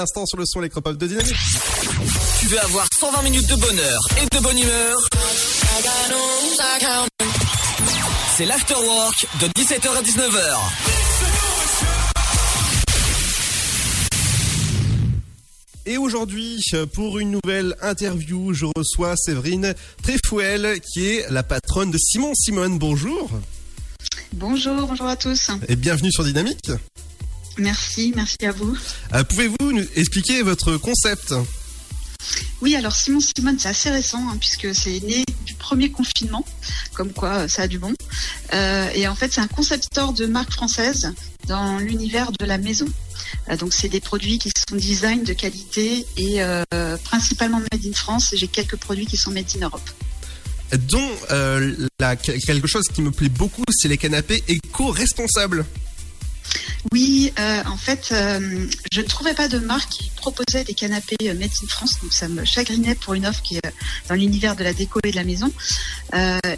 L'instant, sur le son électropop de Dynamique. Tu veux avoir 120 minutes de bonheur et de bonne humeur C'est l'afterwork de 17h à 19h. Et aujourd'hui, pour une nouvelle interview, je reçois Séverine Trefouel, qui est la patronne de Simon Simone. Bonjour. Bonjour, bonjour à tous. Et bienvenue sur Dynamique. Merci, merci à vous. Euh, Pouvez-vous nous expliquer votre concept? Oui, alors Simon Simone, c'est assez récent hein, puisque c'est né du premier confinement, comme quoi euh, ça a du bon. Euh, et en fait, c'est un concept store de marque française dans l'univers de la maison. Euh, donc, c'est des produits qui sont design de qualité et euh, principalement made in France. J'ai quelques produits qui sont made in Europe. dont la- quelque chose qui me plaît beaucoup, c'est les canapés éco-responsables. Oui, euh, en fait, euh, je ne trouvais pas de marque qui proposait des canapés euh, made in France, donc ça me chagrinait pour une offre qui est euh, dans l'univers de la déco et de la maison.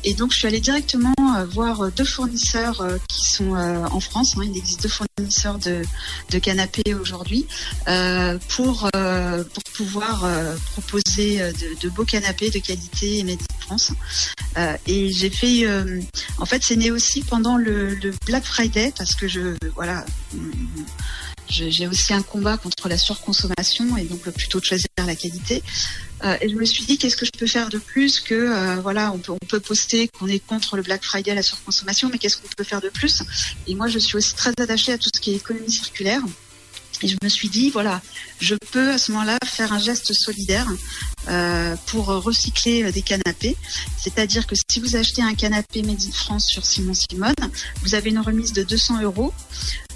Et donc, je suis allée directement voir deux fournisseurs qui sont en France. hein. il existe deux fournisseurs de, canapés aujourd'hui pour pouvoir proposer de, beaux canapés de qualité in France. Et j'ai fait, en fait, c'est né aussi pendant le Black Friday parce que je, voilà, j'ai aussi un combat contre la surconsommation et donc plutôt de choisir la qualité. Euh, et je me suis dit, qu'est-ce que je peux faire de plus que, euh, voilà, on peut, on peut poster qu'on est contre le Black Friday, la surconsommation, mais qu'est-ce qu'on peut faire de plus? Et moi, je suis aussi très attachée à tout ce qui est économie circulaire. Et je me suis dit, voilà, je peux à ce moment-là faire un geste solidaire euh, pour recycler euh, des canapés. C'est-à-dire que si vous achetez un canapé Made France sur Simon Simone, vous avez une remise de 200 euros.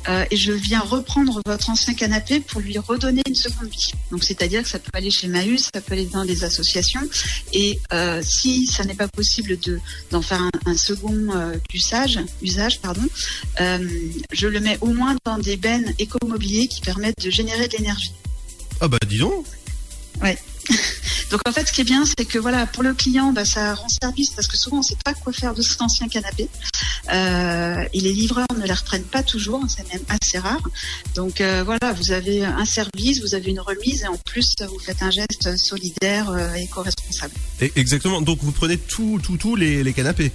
Euh, et je viens reprendre votre ancien canapé pour lui redonner une seconde vie. Donc c'est-à-dire que ça peut aller chez Maüs, ça peut aller dans des associations. Et euh, si ça n'est pas possible de d'en faire un, un second euh, usage, usage pardon, je le mets au moins dans des bennes écomobiliers qui permettent de générer de l'énergie. Ah bah dis donc. Ouais. Donc en fait, ce qui est bien, c'est que voilà, pour le client, bah, ça rend service parce que souvent on ne sait pas quoi faire de cet ancien canapé. Euh, et les livreurs ne les reprennent pas toujours, c'est même assez rare. Donc euh, voilà, vous avez un service, vous avez une remise et en plus vous faites un geste solidaire euh, et éco-responsable. Exactement. Donc vous prenez tout, tout, tout les canapés.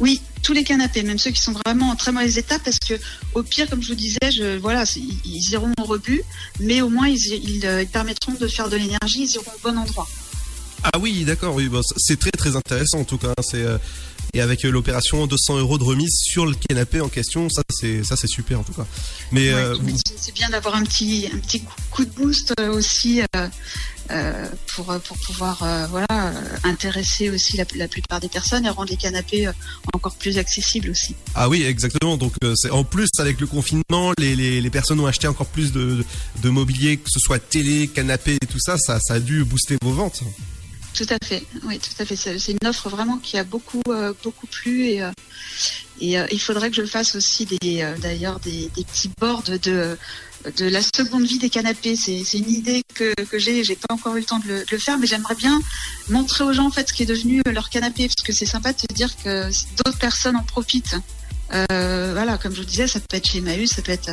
Oui, tous les canapés, même ceux qui sont vraiment en très mauvais état, parce que au pire, comme je vous disais, je, voilà, ils, iront au rebut, mais au moins ils, ils, euh, ils permettront de faire de l'énergie, ils iront au bon endroit. Ah oui, d'accord. Oui, c'est très très intéressant en tout cas. C'est euh, et avec euh, l'opération 200 euros de remise sur le canapé en question, ça c'est ça c'est super en tout cas. Mais Ouais, euh, vous- c'est- bien d'avoir un petit, un petit coup- de boost euh, aussi euh, pour, pour pouvoir euh, voilà, intéresser aussi la, la plupart des personnes et rendre les canapés encore plus accessibles aussi. ah oui, exactement. Donc euh, c'est en plus avec le confinement, les, les, les personnes ont acheté encore plus de, de, de mobilier, que ce soit télé, canapé et tout ça, ça ça a dû booster vos ventes. Tout à fait, oui, tout à fait. C'est une offre vraiment qui a beaucoup, euh, beaucoup plu et, euh, euh, il faudrait que je fasse aussi d'ailleurs des, petits boards de, de la seconde vie des canapés. C'est une idée que, que j'ai, j'ai pas encore eu le temps de le, de le faire, mais j'aimerais bien montrer aux gens en fait ce qui est devenu leur canapé, parce que c'est sympa de se dire que d'autres personnes en profitent. Euh, voilà, comme je vous disais, ça peut être chez Emmaüs, ça peut être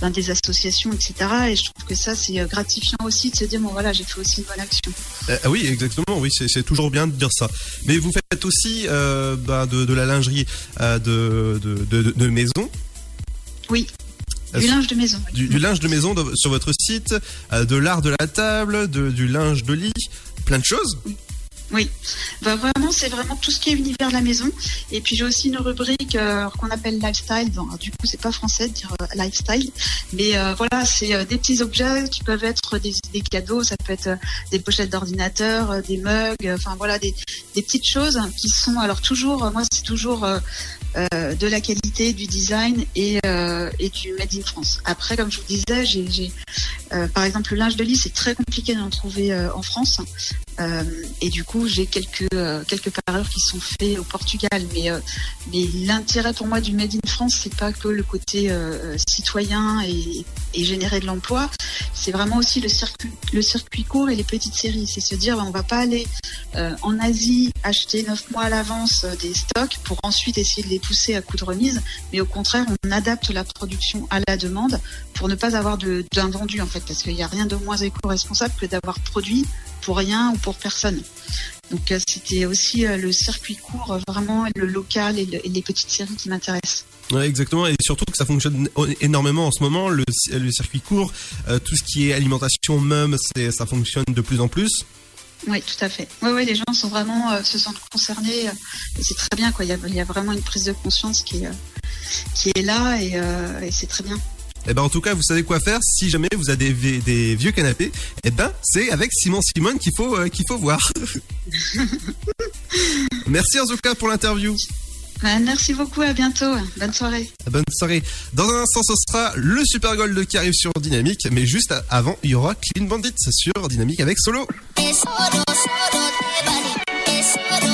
dans des associations, etc. Et je trouve que ça, c'est euh, gratifiant aussi de se dire, bon voilà, j'ai fait aussi une bonne action. Euh, oui, exactement. Oui, c'est toujours bien de dire ça. Mais vous faites aussi euh, bah, de, de la lingerie de, de, de, maison. Oui, du linge de maison. oui. du, du linge de maison sur votre site, de l'art de la table, du linge de lit, plein de choses. Oui, bah, vraiment, c'est vraiment tout ce qui est univers de la maison. Et puis j'ai aussi une rubrique euh, qu'on appelle lifestyle. Du coup, c'est pas français de dire euh, lifestyle, mais euh, voilà, c'est des petits objets qui peuvent être des, cadeaux, ça peut être des pochettes d'ordinateur, des mugs, enfin voilà, des, petites choses qui sont alors toujours, moi, c'est toujours euh, de la qualité, du design et, euh, et du made in France. Après, comme je vous disais, j'ai, euh, par exemple, le linge de lit, c'est très compliqué d'en trouver euh, en France. Euh, et du coup, j'ai quelques euh, quelques parures qui sont faits au Portugal. Mais mais l'intérêt pour moi du Made in France, c'est pas que le côté citoyen et, et générer de l'emploi. C'est vraiment aussi le circuit le circuit court et les petites séries. C'est se dire, ben, on va pas aller en Asie acheter neuf mois à l'avance des stocks pour ensuite essayer de les pousser à coup de remise. Mais au contraire, on adapte la production à la demande pour ne pas avoir d'invendu en fait, parce qu'il n'y a rien de moins éco-responsable que d'avoir produit pour rien ou pour personne. Donc euh, c'était aussi euh, le circuit court, euh, vraiment le local et, le- et les petites séries qui m'intéressent. Ouais, exactement. Et surtout que ça fonctionne énormément en ce moment. Le, le circuit court, tout ce qui est alimentation, même, ça fonctionne de plus en plus. Oui, tout à fait. Oui, oui, les gens sont vraiment euh, se sentent concernés euh, c'est très bien quoi. Il y, a, vraiment une prise de conscience qui est euh, est là et, c'est très bien. Eh ben en tout cas, vous savez quoi faire si jamais vous avez des, vi- des vieux canapés. Eh ben c'est avec Simon Simone qu'il faut qu'il faut voir. Merci en tout cas pour l'interview. Merci beaucoup, à bientôt. Bonne soirée. Bonne soirée. Dans un instant, ce sera le Super Gold qui arrive sur Dynamique, mais juste avant, il y aura Clean Bandit sur Dynamique avec Solo. Never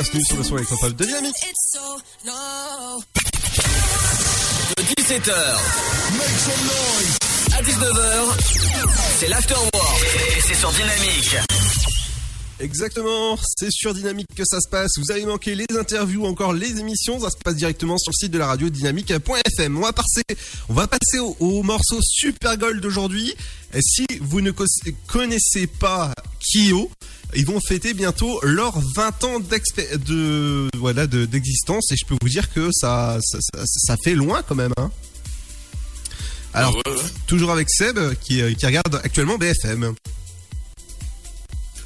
bienvenue sur le son électropop de Dynamique. De 17h à 19h, c'est l'afterwork et c'est sur Dynamique. Exactement, c'est sur Dynamique que ça se passe. Vous avez manqué les interviews, encore les émissions, ça se passe directement sur le site de la radio dynamique.fm. On va passer, on va passer au, au morceau Super Gold d'aujourd'hui. Si vous ne co- connaissez pas Kyo, ils vont fêter bientôt leurs 20 ans de voilà de- d'existence et je peux vous dire que ça ça, ça- ça fait loin quand même. Hein. Alors toujours avec Seb qui, qui regarde actuellement BFM.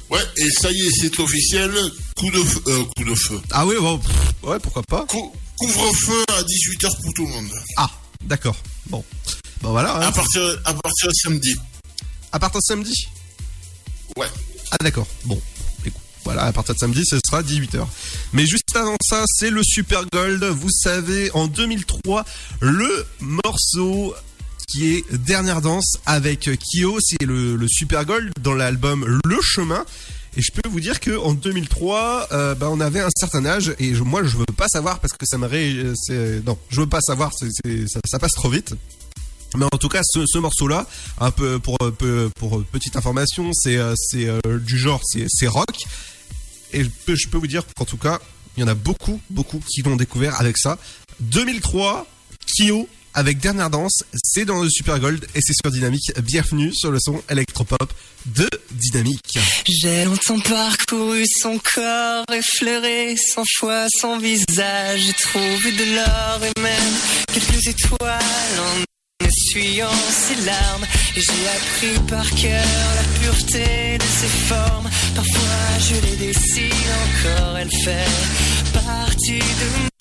Ouais, et ça y est, c'est officiel. Coup de feu. euh, coup de feu. Ah oui, bon, pff, ouais, pourquoi pas. Couvre-feu à 18h pour tout le monde. Ah, d'accord. Bon. Bon voilà. hein. À partir, à partir de samedi. À partir de samedi? Ouais. Ah d'accord. Bon. Écoute, Voilà, à partir de samedi, ce sera 18h. Mais juste avant ça, c'est le Super Gold. Vous savez, en 2003, le morceau qui est Dernière Danse avec Kyo, c'est le, Super Gold dans l'album Le Chemin. Et je peux vous dire que en 2003, euh, bah, on avait un certain âge et moi je veux pas savoir parce que ça me ré... c'est- non, je veux pas savoir, ça passe trop vite. Mais en tout cas, ce, ce morceau-là, un peu pour euh, peu- pour petite information, c'est euh, c'est euh, du genre c'est rock. Et je peux, vous dire qu'en tout cas, il y en a beaucoup beaucoup qui l'ont découvert avec ça. 2003, Kyo avec Dernière Danse, c'est dans le Super Gold et c'est sur Dynamique. Bienvenue sur le son électropop de Dynamique. J'ai longtemps parcouru son corps, effleuré cent fois son visage. Trouvé de l'or et même quelques étoiles essuyant ses larmes. Et j'ai appris par cœur la pureté de ses formes. Parfois je les dessine encore, elle fait partie de moi.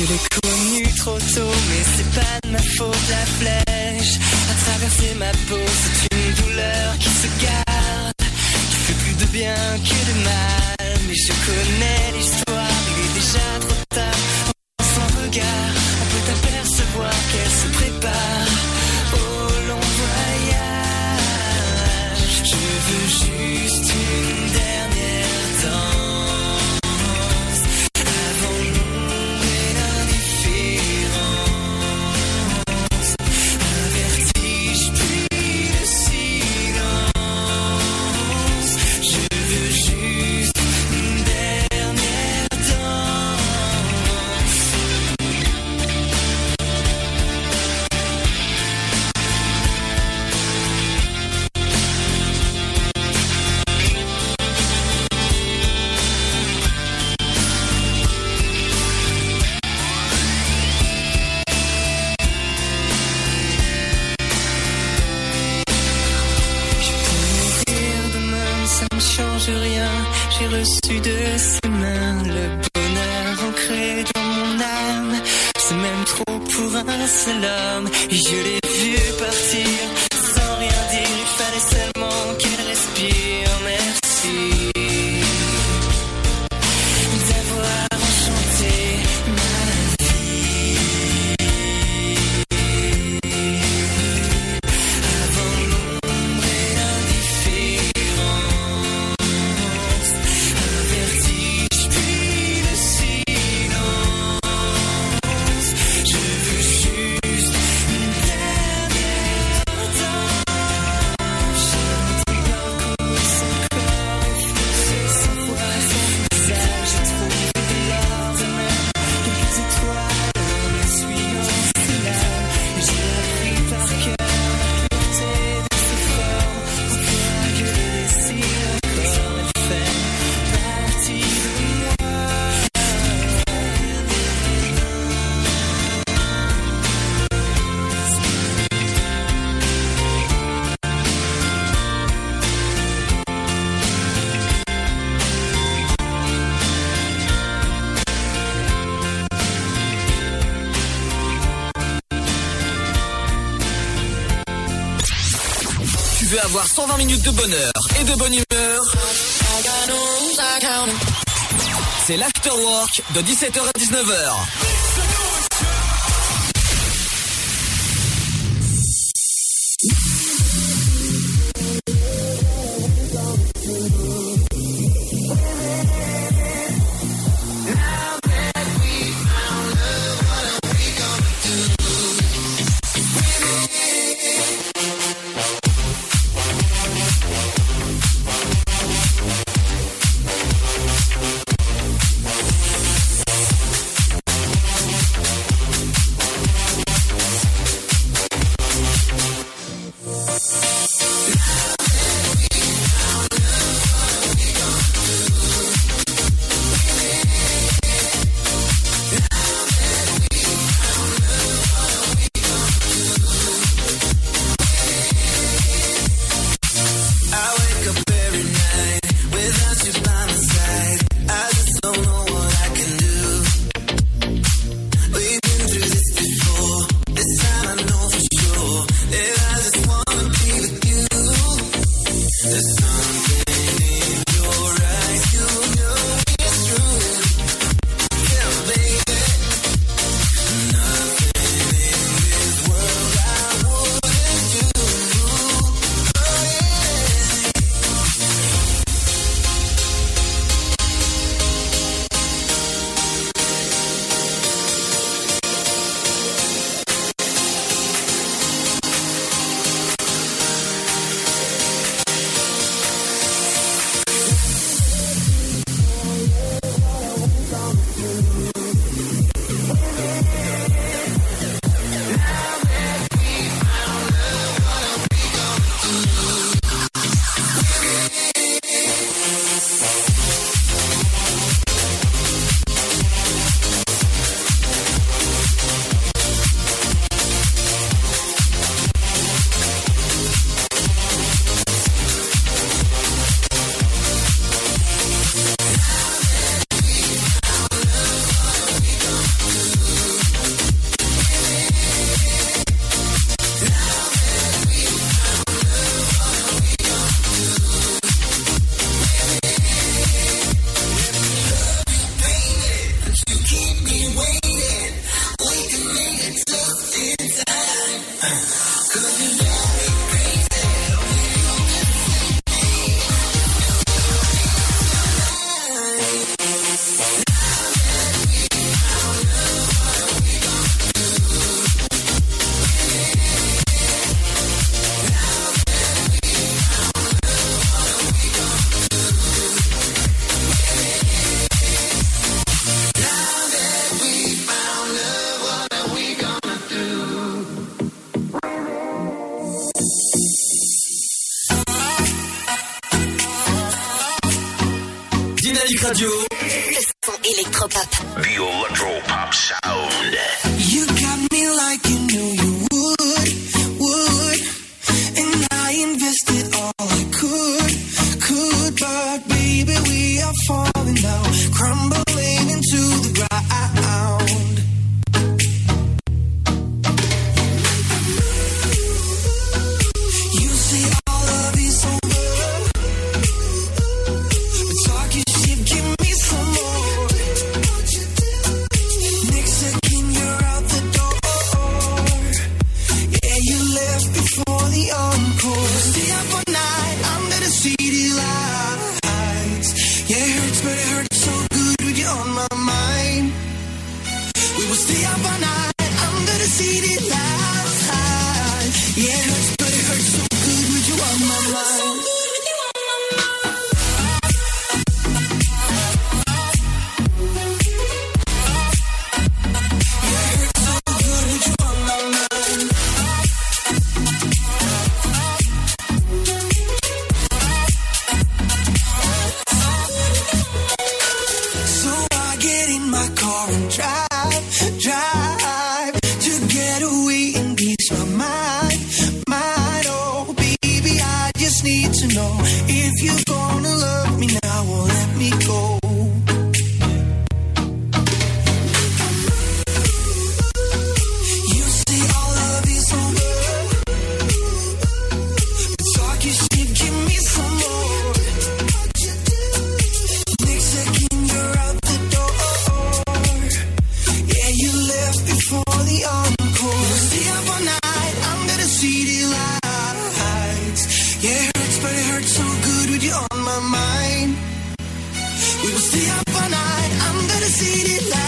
Je l'ai connu trop tôt, mais c'est pas de ma faute. La flèche a traversé ma peau, c'est une douleur qui se garde, qui fait plus de bien que de mal. Mais je connais l'histoire, il est déjà trop tard. En son regard, de bonheur et de bonne humeur. C'est l'Afterwork de 17h à 19h. will stay up all night. I'm gonna see it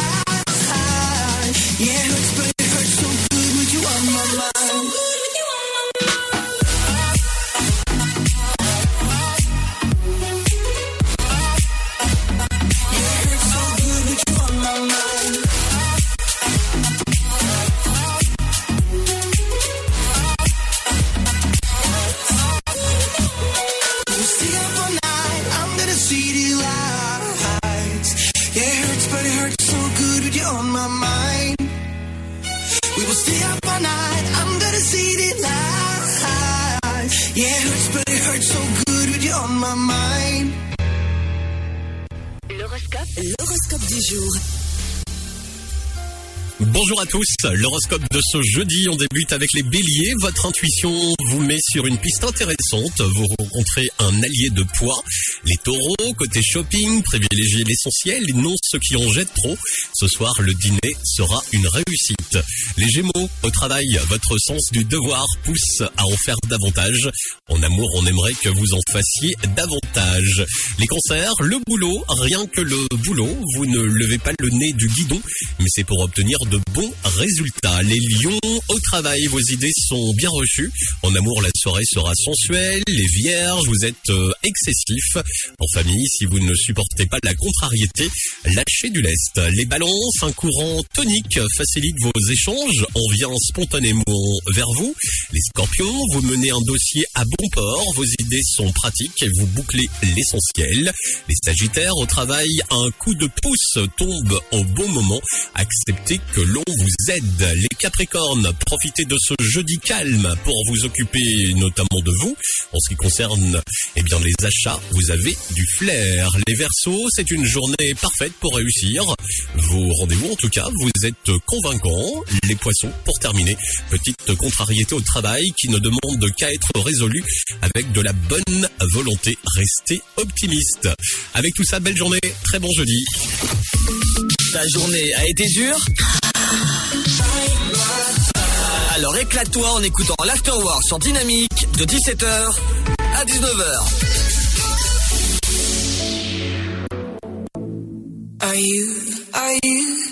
tous, l'horoscope de ce jeudi, on débute avec les béliers. Votre intuition vous met sur une piste intéressante, vous rencontrez un allié de poids. Les taureaux, côté shopping, privilégiez l'essentiel et non ceux qui en jettent trop. Ce soir, le dîner sera une réussite. Les gémeaux, au travail, votre sens du devoir pousse à en faire davantage. En amour, on aimerait que vous en fassiez davantage. Les cancers, le boulot, rien que le boulot, vous ne levez pas le nez du guidon, mais c'est pour obtenir de bons résultats. Les lions, au travail, vos idées sont bien reçues. En amour, la soirée sera sensuelle. Les vierges, vous êtes euh, excessifs. En famille, si vous ne supportez pas la contrariété, lâchez du lest. Les balances, un courant tonique facilite vos échanges. On vient spontanément vers vous. Les scorpions, vous menez un dossier à bon port. Vos idées sont pratiques et vous bouclez l'essentiel. Les sagittaires, au travail, un coup de pouce tombe au bon moment. Acceptez que l'on vous aide. Les Capricornes, profitez de ce jeudi calme pour vous occuper notamment de vous. En ce qui concerne eh bien, les achats, vous avez du flair. Les Verseaux, c'est une journée parfaite pour réussir. Vos rendez-vous, en tout cas, vous êtes convaincants. Les Poissons, pour terminer, petite contrariété au travail qui ne demande qu'à être résolue avec de la bonne volonté. Restez optimiste. Avec tout ça, belle journée, très bon jeudi. Ta journée a été dure Alors éclate-toi en écoutant l'Afterwork sur Dynamique de 17h à 19h. Are you, are you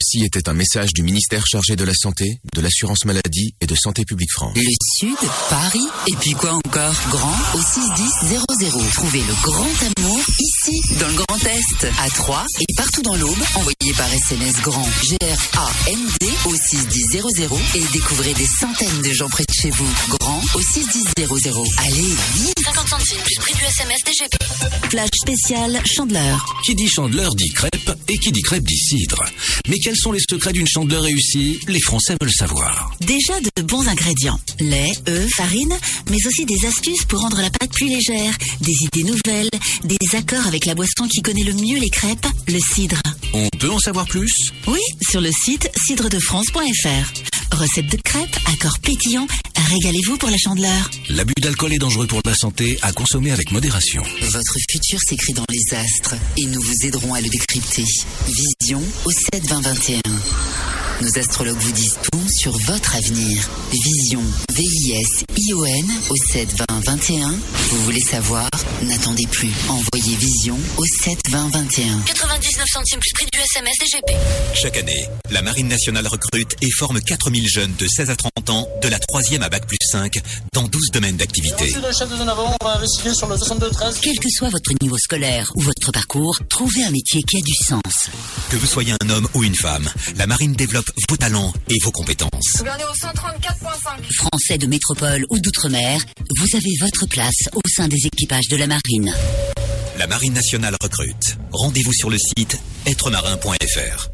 Ceci était un message du ministère chargé de la Santé, de l'Assurance Maladie et de Santé Publique France. Le Sud, Paris, et puis quoi encore? Grand au 61000. Trouvez le grand amour ici, dans le Grand Est, à Troyes et partout dans l'Aube. Envoyez par SMS grand G-R-A-N-D au 61000 et découvrez des centaines de gens près de chez vous. Grand au 61000. Allez, vite 50 centimes plus prix du SMS DGP. Flash spécial Chandeleur. Qui dit chandeleur dit crêpe et qui dit crêpe dit cidre. Mais quels sont les secrets d'une chandeleur réussie? Les Français veulent savoir. Déjà de bons ingrédients. Lait, œufs, farine, mais aussi des astuces pour rendre la pâte plus légère, des idées nouvelles, des accords avec la boisson qui connaît le mieux les crêpes, le cidre. On peut en savoir plus? Oui, sur le site cidredefrance.fr. Recette de crêpes, accords pétillants, régalez-vous pour la chandeleur. L'abus d'alcool est dangereux pour la santé, à consommer avec modération. Votre futur s'écrit dans les astres et nous vous aiderons à le décrypter. Vision au 7 20 21. Nos astrologues vous disent tout sur votre avenir. Vision, V-I-S-I-O-N au 7 20 21. Vous voulez savoir? N'attendez plus. Envoyez Vision au 7 20 21. 99 centimes plus prix du SMS DGP. Chaque année, la Marine nationale recrute et forme 4000 jeunes de 16 à 30 ans, de la 3e à Bac plus 5, dans 12 domaines d'activité. Merci le chef de zone avant, on va investiguer sur le 62-13. Quel que soit votre niveau scolaire ou votre parcours, trouvez un métier qui a du sens. Que vous soyez un homme ou une femme, la Marine développe vos talents et vos compétences. Regardez au 134.5. Français de métropole ou d'outre-mer, vous avez votre place au sein des équipages de la marine. La Marine nationale recrute. Rendez-vous sur le site êtremarin.fr.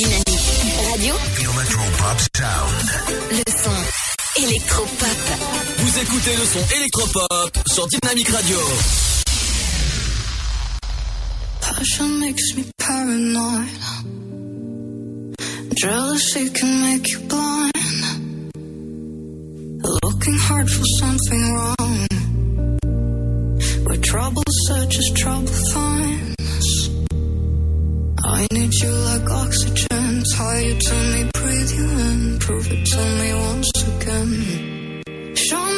Dynamique Radio. Le son électropop. Vous écoutez le son électropop sur Dynamique Radio. Passion makes me paranoid. Jealousy can make you blind. Looking hard for something wrong. Where trouble searches, trouble finds. I need you like oxygen. Tie you to me, breathe you in. Prove it to me once again. Show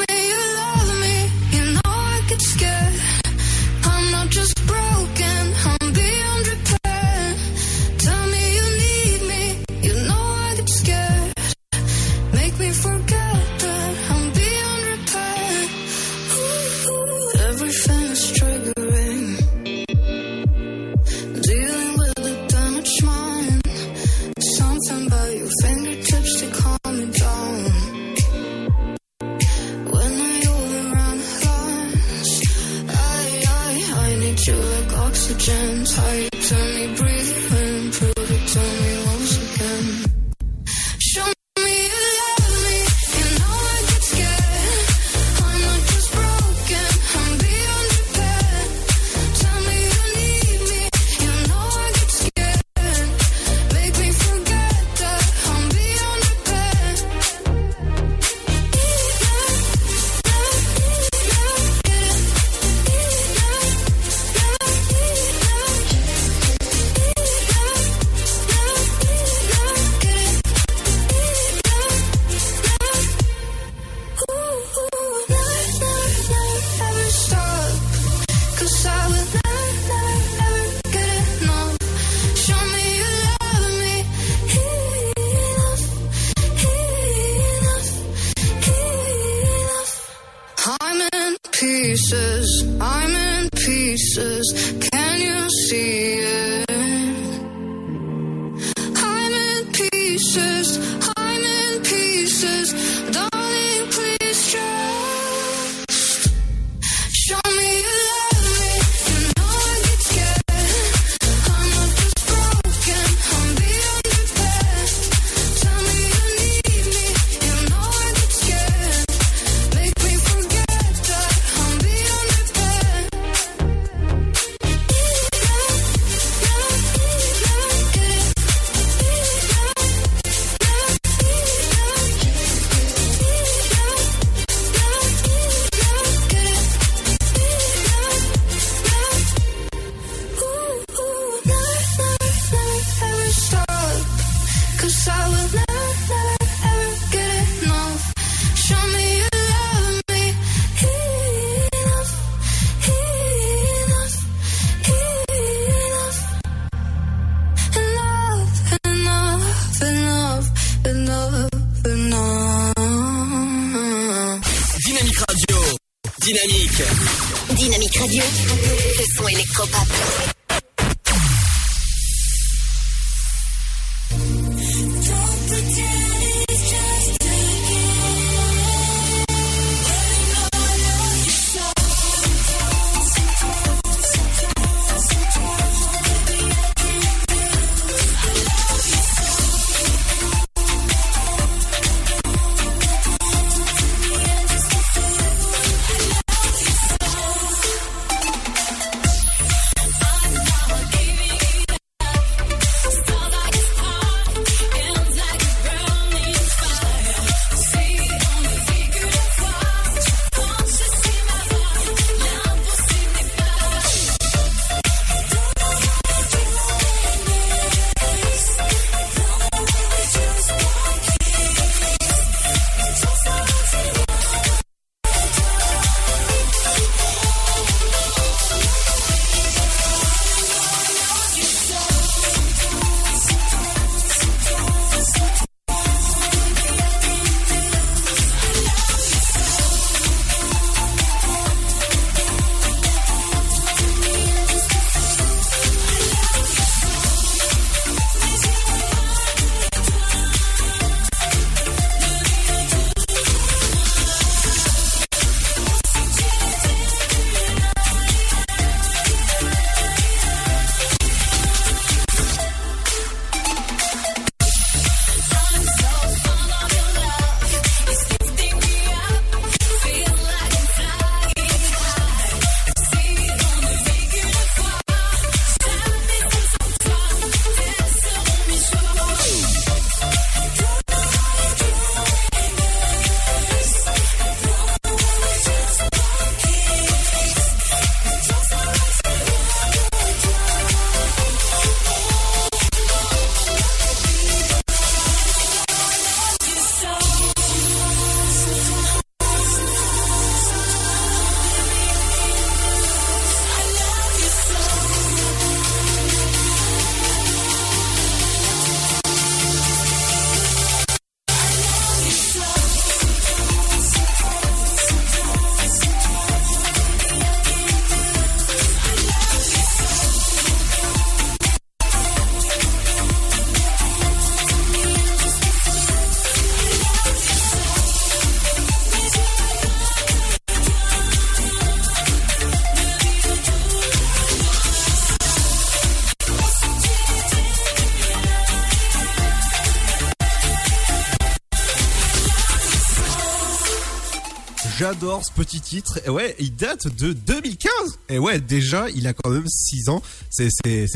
J'adore ce petit titre. Et ouais, il date de 2015. Et ouais, déjà, il a quand même 6 ans. C'est,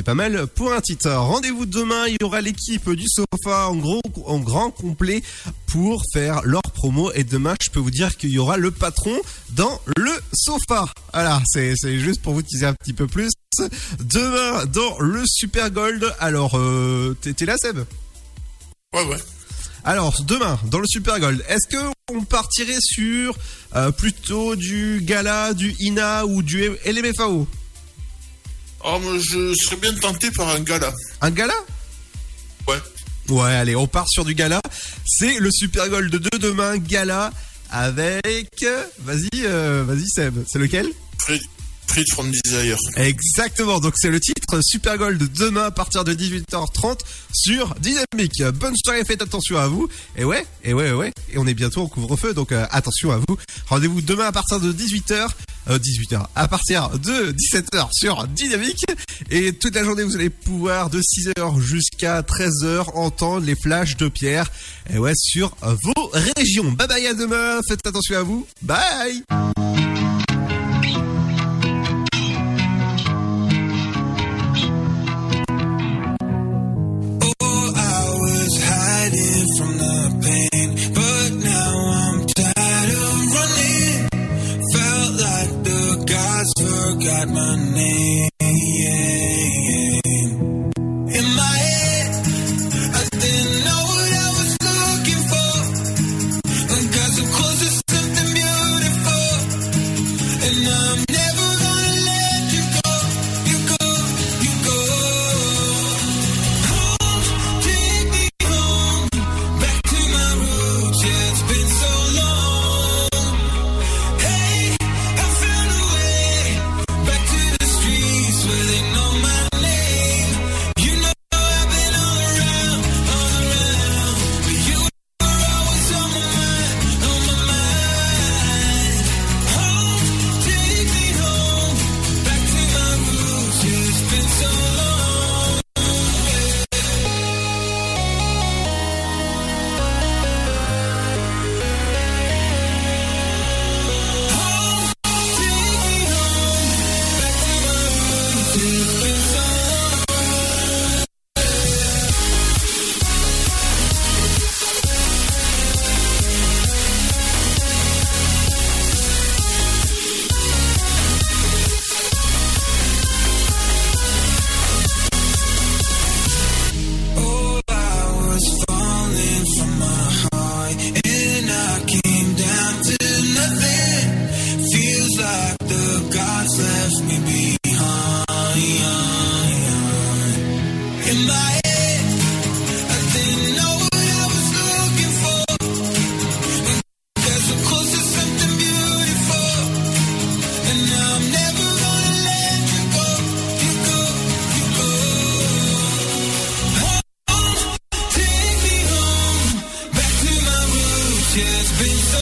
pas mal pour un titre. Rendez-vous demain. Il y aura l'équipe du sofa en gros, en grand complet pour faire leur promo. Et demain, je peux vous dire qu'il y aura le patron dans le sofa. Voilà. C'est, juste pour vous teaser un petit peu plus. Demain, dans le Super Gold. Alors, euh, t'es là, Seb? Ouais, ouais. Alors, demain, dans le Super Gold, est-ce que on partirait sur euh, plutôt du gala, du INA ou du LMFAO Oh, mais je serais bien tenté par un gala. Un gala? Ouais. Ouais, allez, on part sur du gala. C'est le Super Gold de demain, gala avec... Vas-y, euh, vas-y Seb, c'est lequel? From Desire. Exactement, donc c'est le titre Super Gold demain à partir de 18h30 sur Dynamique. Bonne soirée, faites attention à vous. Et ouais, et ouais, ouais, et on est bientôt en couvre-feu, donc euh, attention à vous. Rendez-vous demain à partir de 18h, euh, 18h, à partir de 17h sur Dynamique. Et toute la journée, vous allez pouvoir de 6h jusqu'à 13h entendre les flashs de Pierre. Et ouais, sur vos régions. Bye bye à demain, faites attention à vous. Bye got my name.